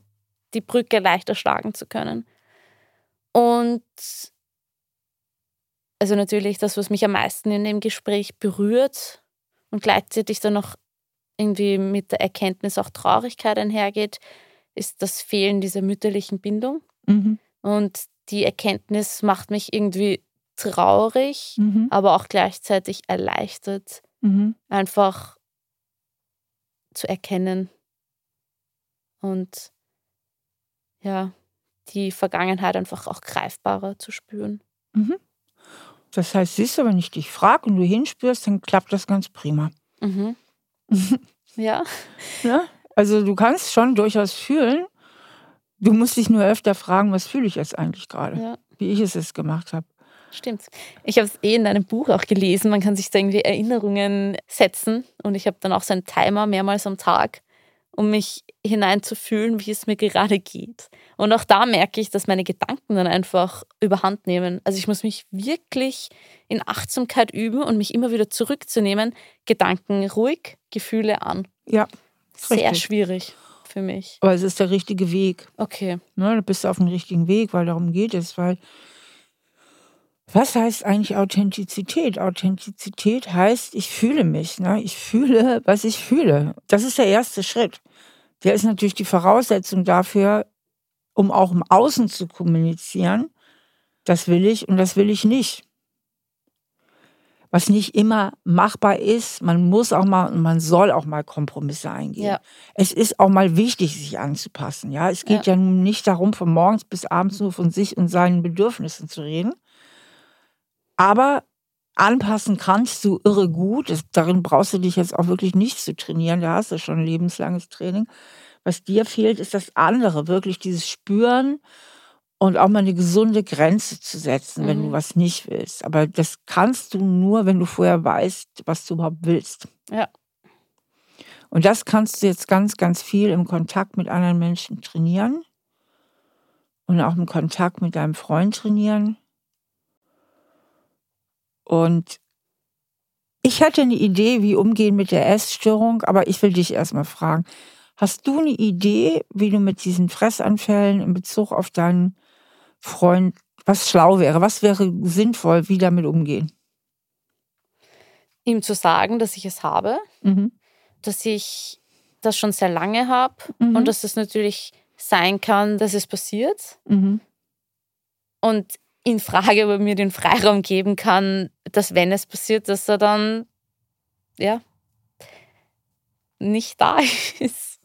die Brücke leichter schlagen zu können. Und also natürlich das, was mich am meisten in dem Gespräch berührt und gleichzeitig dann noch irgendwie mit der Erkenntnis auch Traurigkeit einhergeht, ist das Fehlen dieser mütterlichen Bindung. Mhm. Und die Erkenntnis macht mich irgendwie traurig, mhm. aber auch gleichzeitig erleichtert, mhm. einfach zu erkennen und ja, die Vergangenheit einfach auch greifbarer zu spüren. Mhm. Das heißt, siehst du, wenn ich dich frage und du hinspürst, dann klappt das ganz prima. Mhm. ja. ja. Also du kannst schon durchaus fühlen. Du musst dich nur öfter fragen, was fühle ich jetzt eigentlich gerade, ja. wie ich es jetzt gemacht habe. Stimmt. Ich habe es eh in deinem Buch auch gelesen. Man kann sich da irgendwie Erinnerungen setzen und ich habe dann auch so einen Timer mehrmals am Tag, um mich hineinzufühlen, wie es mir gerade geht. Und auch da merke ich, dass meine Gedanken dann einfach überhand nehmen. Also ich muss mich wirklich in Achtsamkeit üben und mich immer wieder zurückzunehmen. Gedanken ruhig, Gefühle an. Ja. Sehr richtig. schwierig für mich. Aber es ist der richtige Weg. Okay. Ne, du bist auf dem richtigen Weg, weil darum geht es, weil Was heißt eigentlich Authentizität? Authentizität heißt, ich fühle mich. Ne? Ich fühle, was ich fühle. Das ist der erste Schritt. Der ist natürlich die Voraussetzung dafür, um auch im Außen zu kommunizieren. Das will ich und das will ich nicht. Was nicht immer machbar ist. Man muss auch mal und man soll auch mal Kompromisse eingehen. Ja. Es ist auch mal wichtig, sich anzupassen. Ja, es geht ja. ja nicht darum, von morgens bis abends nur von sich und seinen Bedürfnissen zu reden aber anpassen kannst du irre gut. Das, darin brauchst du dich jetzt auch wirklich nicht zu trainieren. Da hast du schon lebenslanges Training. Was dir fehlt, ist das andere, wirklich dieses Spüren und auch mal eine gesunde Grenze zu setzen, mhm. wenn du mhm. was nicht willst. Aber das kannst du nur, wenn du vorher weißt, was du überhaupt willst. Ja. Und das kannst du jetzt ganz, ganz viel im Kontakt mit anderen Menschen trainieren und auch im Kontakt mit deinem Freund trainieren. Und ich hatte eine Idee, wie umgehen mit der Essstörung, aber ich will dich erstmal fragen. Hast du eine Idee, wie du mit diesen Fressanfällen in Bezug auf deinen Freund, was schlau wäre, was wäre sinnvoll, wie damit umgehen? Ihm zu sagen, dass ich es habe, mhm. dass ich das schon sehr lange habe mhm. und dass es natürlich sein kann, dass es passiert. Mhm. Und in Frage, aber mir den Freiraum geben kann, dass wenn es passiert, dass er dann ja nicht da ist.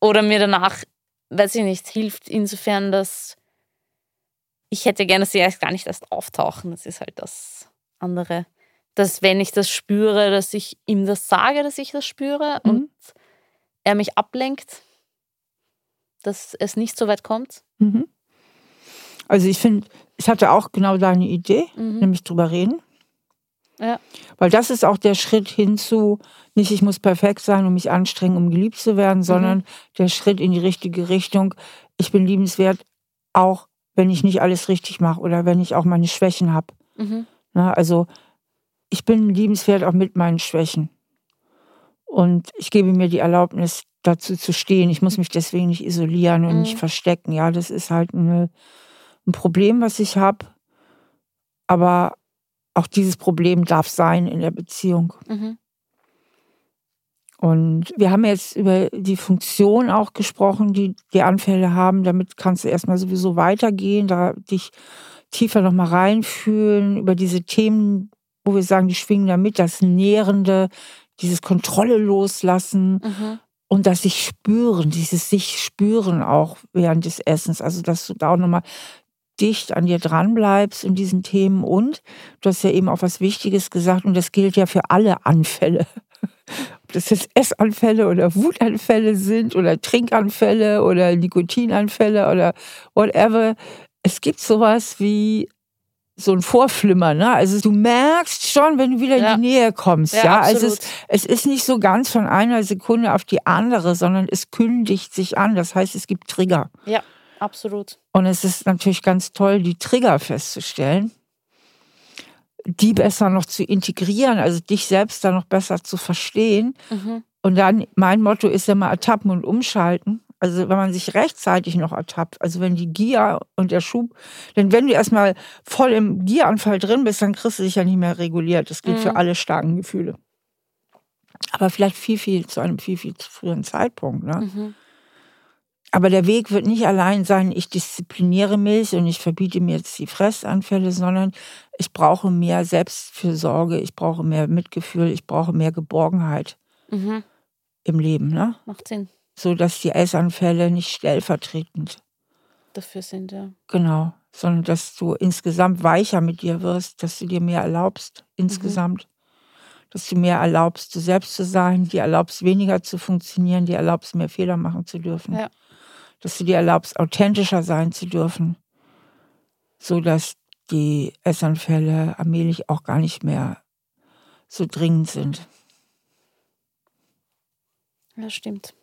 Oder mir danach, weiß ich nicht, hilft insofern, dass ich hätte gerne, dass sie erst gar nicht erst auftauchen. Das ist halt das andere. Dass wenn ich das spüre, dass ich ihm das sage, dass ich das spüre mhm. und er mich ablenkt, dass es nicht so weit kommt. Mhm. Also ich finde, ich hatte auch genau deine Idee, mhm. nämlich drüber reden. Ja. Weil das ist auch der Schritt hinzu, nicht ich muss perfekt sein und mich anstrengen, um geliebt zu werden, sondern mhm. der Schritt in die richtige Richtung. Ich bin liebenswert, auch wenn ich nicht alles richtig mache oder wenn ich auch meine Schwächen habe. Mhm. also ich bin liebenswert auch mit meinen Schwächen. Und ich gebe mir die Erlaubnis, dazu zu stehen. Ich muss mich deswegen nicht isolieren und mhm. nicht verstecken. Ja, das ist halt eine ein Problem, was ich habe. Aber auch dieses Problem darf sein in der Beziehung. Mhm. Und wir haben jetzt über die Funktion auch gesprochen, die die Anfälle haben. Damit kannst du erstmal sowieso weitergehen, da dich tiefer nochmal reinfühlen über diese Themen, wo wir sagen, die schwingen da mit, das Nährende, dieses Kontrolle loslassen mhm. und das sich spüren, dieses sich spüren auch während des Essens. Also, dass du da auch nochmal dicht an dir dran bleibst in diesen Themen und du hast ja eben auch was Wichtiges gesagt und das gilt ja für alle Anfälle. Ob das jetzt Essanfälle oder Wutanfälle sind oder Trinkanfälle oder Nikotinanfälle oder whatever. Es gibt sowas wie so ein Vorflimmern. Ne? Also du merkst schon, wenn du wieder ja. in die Nähe kommst. Ja, ja? Also es, es ist nicht so ganz von einer Sekunde auf die andere, sondern es kündigt sich an. Das heißt, es gibt Trigger. Ja. Absolut. Und es ist natürlich ganz toll, die Trigger festzustellen, die besser noch zu integrieren, also dich selbst da noch besser zu verstehen. Mhm. Und dann, mein Motto ist ja mal ertappen und umschalten. Also wenn man sich rechtzeitig noch ertappt, also wenn die Gier und der Schub, denn wenn du erstmal voll im Gieranfall drin bist, dann kriegst du dich ja nicht mehr reguliert. Das gilt mhm. für alle starken Gefühle. Aber vielleicht viel, viel zu einem viel, viel zu frühen Zeitpunkt. Ne? Mhm. Aber der Weg wird nicht allein sein, ich diszipliniere mich und ich verbiete mir jetzt die Fressanfälle, sondern ich brauche mehr Selbstfürsorge, ich brauche mehr Mitgefühl, ich brauche mehr Geborgenheit mhm. im Leben. Ne? Macht Sinn. So dass die Essanfälle nicht stellvertretend dafür sind, ja. Genau, sondern dass du insgesamt weicher mit dir wirst, dass du dir mehr erlaubst, insgesamt. Mhm. Dass du mehr erlaubst, du selbst zu sein, dir erlaubst, weniger zu funktionieren, dir erlaubst, mehr Fehler machen zu dürfen. Ja dass du dir erlaubst, authentischer sein zu dürfen, so dass die Essanfälle allmählich auch gar nicht mehr so dringend sind. Ja, stimmt.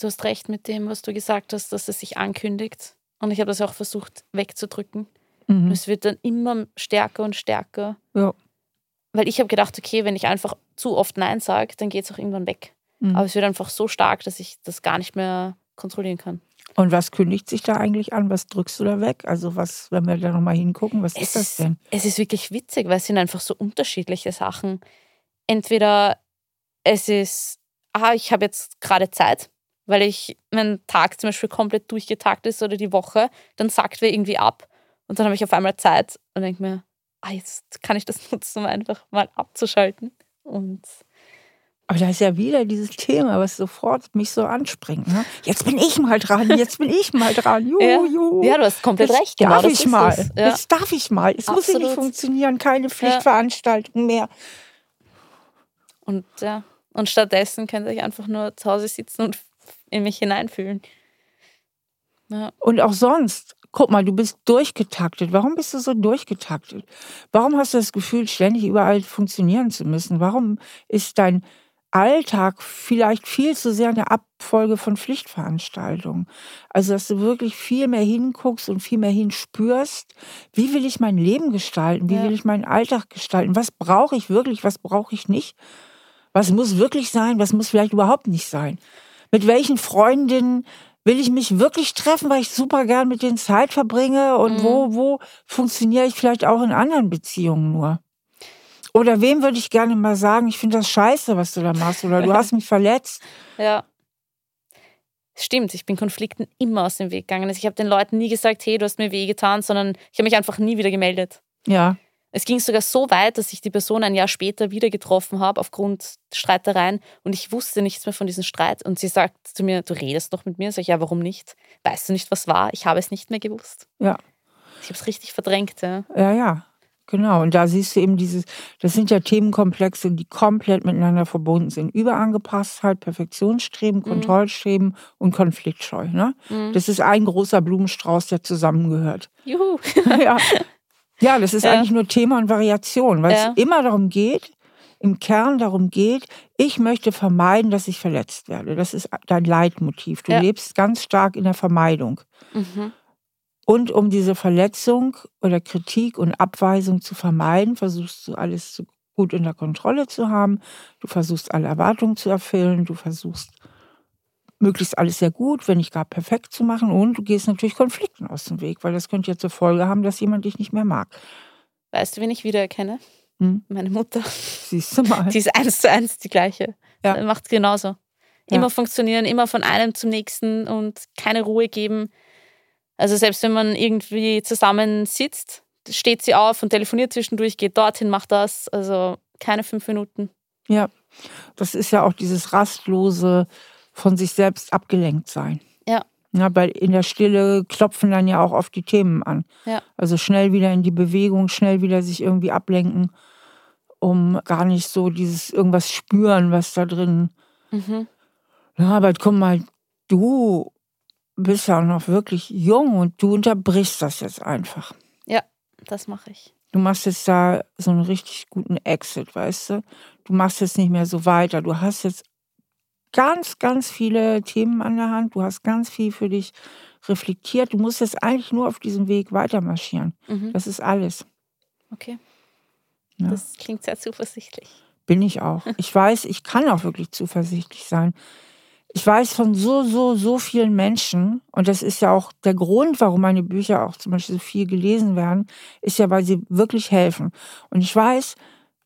Du hast recht mit dem, was du gesagt hast, dass es sich ankündigt. Und ich habe das auch versucht wegzudrücken. Mhm. Es wird dann immer stärker und stärker. Ja. Weil ich habe gedacht, okay, wenn ich einfach zu oft Nein sage, dann geht es auch irgendwann weg. Mhm. Aber es wird einfach so stark, dass ich das gar nicht mehr kontrollieren kann. Und was kündigt sich da eigentlich an? Was drückst du da weg? Also was, wenn wir da nochmal hingucken, was es ist das denn? Es ist wirklich witzig, weil es sind einfach so unterschiedliche Sachen. Entweder es ist, ah, ich habe jetzt gerade Zeit, weil ich, mein Tag zum Beispiel komplett durchgetagt ist oder die Woche, dann sagt wir irgendwie ab und dann habe ich auf einmal Zeit und denke mir, ah, jetzt kann ich das nutzen, um einfach mal abzuschalten. Und aber da ist ja wieder dieses Thema, was sofort mich so anspringt. Ne? Jetzt bin ich mal dran, jetzt bin ich mal dran. Juhu, ja. juhu. ja, du hast komplett jetzt recht. Darf genau, ich mal. Ja. Jetzt darf ich mal. Es muss ja nicht funktionieren, keine Pflichtveranstaltung mehr. Und ja, und stattdessen könnte ich einfach nur zu Hause sitzen und in mich hineinfühlen. Ja. Und auch sonst, guck mal, du bist durchgetaktet. Warum bist du so durchgetaktet? Warum hast du das Gefühl, ständig überall funktionieren zu müssen? Warum ist dein Alltag vielleicht viel zu sehr eine Abfolge von Pflichtveranstaltungen. Also, dass du wirklich viel mehr hinguckst und viel mehr hinspürst, wie will ich mein Leben gestalten, wie ja. will ich meinen Alltag gestalten, was brauche ich wirklich, was brauche ich nicht, was muss wirklich sein, was muss vielleicht überhaupt nicht sein. Mit welchen Freundinnen will ich mich wirklich treffen, weil ich super gern mit denen Zeit verbringe und mhm. wo, wo funktioniere ich vielleicht auch in anderen Beziehungen nur. Oder wem würde ich gerne mal sagen, ich finde das scheiße, was du da machst, oder du hast mich verletzt. Ja. Stimmt, ich bin Konflikten immer aus dem Weg gegangen. Also ich habe den Leuten nie gesagt, hey, du hast mir wehgetan, sondern ich habe mich einfach nie wieder gemeldet. Ja. Es ging sogar so weit, dass ich die Person ein Jahr später wieder getroffen habe aufgrund Streitereien und ich wusste nichts mehr von diesem Streit. Und sie sagt zu mir, du redest doch mit mir. Sag ich, ja, warum nicht? Weißt du nicht, was war? Ich habe es nicht mehr gewusst. Ja. Ich habe es richtig verdrängt. Ja, ja. ja. Genau, und da siehst du eben dieses, das sind ja Themenkomplexe, die komplett miteinander verbunden sind. Überangepasstheit, Perfektionsstreben, mhm. Kontrollstreben und Konfliktscheu. Ne? Mhm. Das ist ein großer Blumenstrauß, der zusammengehört. Juhu. ja. ja, das ist ja. eigentlich nur Thema und Variation, weil ja. es immer darum geht, im Kern darum geht, ich möchte vermeiden, dass ich verletzt werde. Das ist dein Leitmotiv. Du ja. lebst ganz stark in der Vermeidung. Mhm. Und um diese Verletzung oder Kritik und Abweisung zu vermeiden, versuchst du alles gut in der Kontrolle zu haben. Du versuchst alle Erwartungen zu erfüllen. Du versuchst möglichst alles sehr gut, wenn nicht gar perfekt zu machen. Und du gehst natürlich Konflikten aus dem Weg, weil das könnte ja zur Folge haben, dass jemand dich nicht mehr mag. Weißt du, wen ich wiedererkenne? Hm? Meine Mutter. Siehst du mal. Die ist eins zu eins die gleiche. Ja. Macht genauso. Immer ja. funktionieren, immer von einem zum nächsten und keine Ruhe geben. Also selbst wenn man irgendwie zusammen sitzt, steht sie auf und telefoniert zwischendurch, geht dorthin, macht das. Also keine fünf Minuten. Ja, das ist ja auch dieses rastlose von sich selbst abgelenkt sein. Ja. Ja, weil in der Stille klopfen dann ja auch oft die Themen an. Ja. Also schnell wieder in die Bewegung, schnell wieder sich irgendwie ablenken, um gar nicht so dieses irgendwas spüren, was da drin. Mhm. Ja, aber komm mal, du bist ja auch noch wirklich jung und du unterbrichst das jetzt einfach. Ja, das mache ich. Du machst jetzt da so einen richtig guten Exit, weißt du? Du machst jetzt nicht mehr so weiter. Du hast jetzt ganz, ganz viele Themen an der Hand. Du hast ganz viel für dich reflektiert. Du musst jetzt eigentlich nur auf diesem Weg weitermarschieren. Mhm. Das ist alles. Okay. Ja. Das klingt sehr zuversichtlich. Bin ich auch. Ich weiß, ich kann auch wirklich zuversichtlich sein. Ich weiß von so, so, so vielen Menschen, und das ist ja auch der Grund, warum meine Bücher auch zum Beispiel so viel gelesen werden, ist ja, weil sie wirklich helfen. Und ich weiß,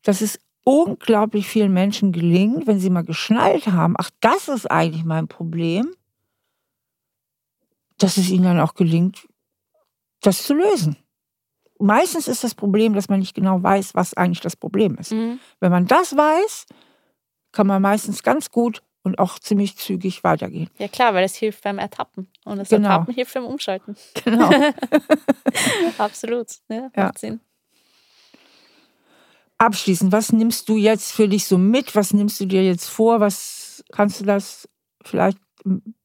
dass es unglaublich vielen Menschen gelingt, wenn sie mal geschnallt haben, ach, das ist eigentlich mein Problem, dass es ihnen dann auch gelingt, das zu lösen. Meistens ist das Problem, dass man nicht genau weiß, was eigentlich das Problem ist. Mhm. Wenn man das weiß, kann man meistens ganz gut und auch ziemlich zügig weitergehen. Ja klar, weil es hilft beim Ertappen und das genau. Ertappen hilft beim Umschalten. Genau. Absolut, ja, ja. macht Sinn. Abschließend, was nimmst du jetzt für dich so mit? Was nimmst du dir jetzt vor? Was kannst du das vielleicht in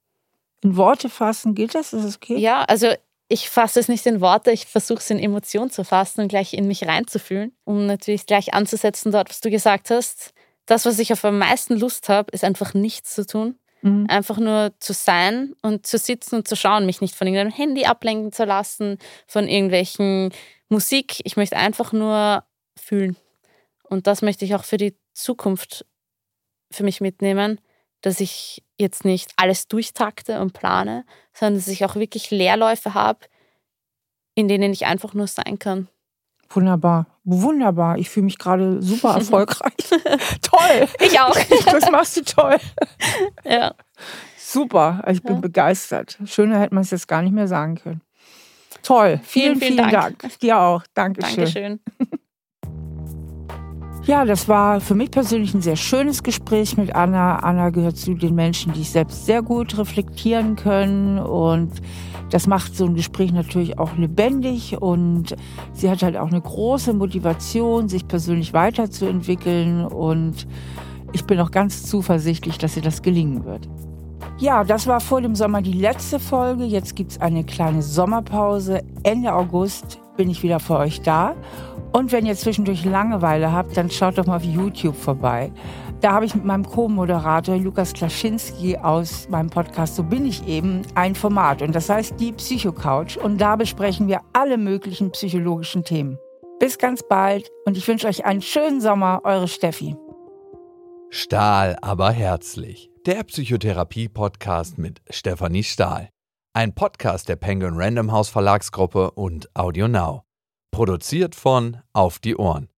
Worte fassen? Geht das? Ist das okay? Ja, also ich fasse es nicht in Worte, ich versuche es in Emotionen zu fassen und gleich in mich reinzufühlen, um natürlich gleich anzusetzen dort, was du gesagt hast das, was ich auf am meisten Lust habe, ist einfach nichts zu tun. Mhm. Einfach nur zu sein und zu sitzen und zu schauen, mich nicht von irgendeinem Handy ablenken zu lassen, von irgendwelchen Musik. Ich möchte einfach nur fühlen. Und das möchte ich auch für die Zukunft für mich mitnehmen, dass ich jetzt nicht alles durchtakte und plane, sondern dass ich auch wirklich Leerläufe habe, in denen ich einfach nur sein kann. Wunderbar, wunderbar. Ich fühle mich gerade super erfolgreich. toll. Ich auch. Das machst du toll. Ja. Super, ich bin ja. begeistert. Schöner hätte man es jetzt gar nicht mehr sagen können. Toll, vielen, vielen, vielen, vielen Dank. Dank. Dir auch. Dankeschön. Dankeschön. Ja, das war für mich persönlich ein sehr schönes Gespräch mit Anna. Anna gehört zu den Menschen, die selbst sehr gut reflektieren können und das macht so ein Gespräch natürlich auch lebendig und sie hat halt auch eine große Motivation, sich persönlich weiterzuentwickeln und ich bin auch ganz zuversichtlich, dass ihr das gelingen wird. Ja, das war vor dem Sommer die letzte Folge. Jetzt gibt es eine kleine Sommerpause. Ende August bin ich wieder für euch da. Und wenn ihr zwischendurch Langeweile habt, dann schaut doch mal auf YouTube vorbei. Da habe ich mit meinem Co-Moderator Lukas Klaschinski aus meinem Podcast So bin ich eben ein Format und das heißt die Psycho-Couch und da besprechen wir alle möglichen psychologischen Themen. Bis ganz bald und ich wünsche euch einen schönen Sommer, eure Steffi. Stahl, aber herzlich. Der Psychotherapie-Podcast mit Stefanie Stahl. Ein Podcast der Penguin Random House Verlagsgruppe und Audio Now. Produziert von Auf die Ohren.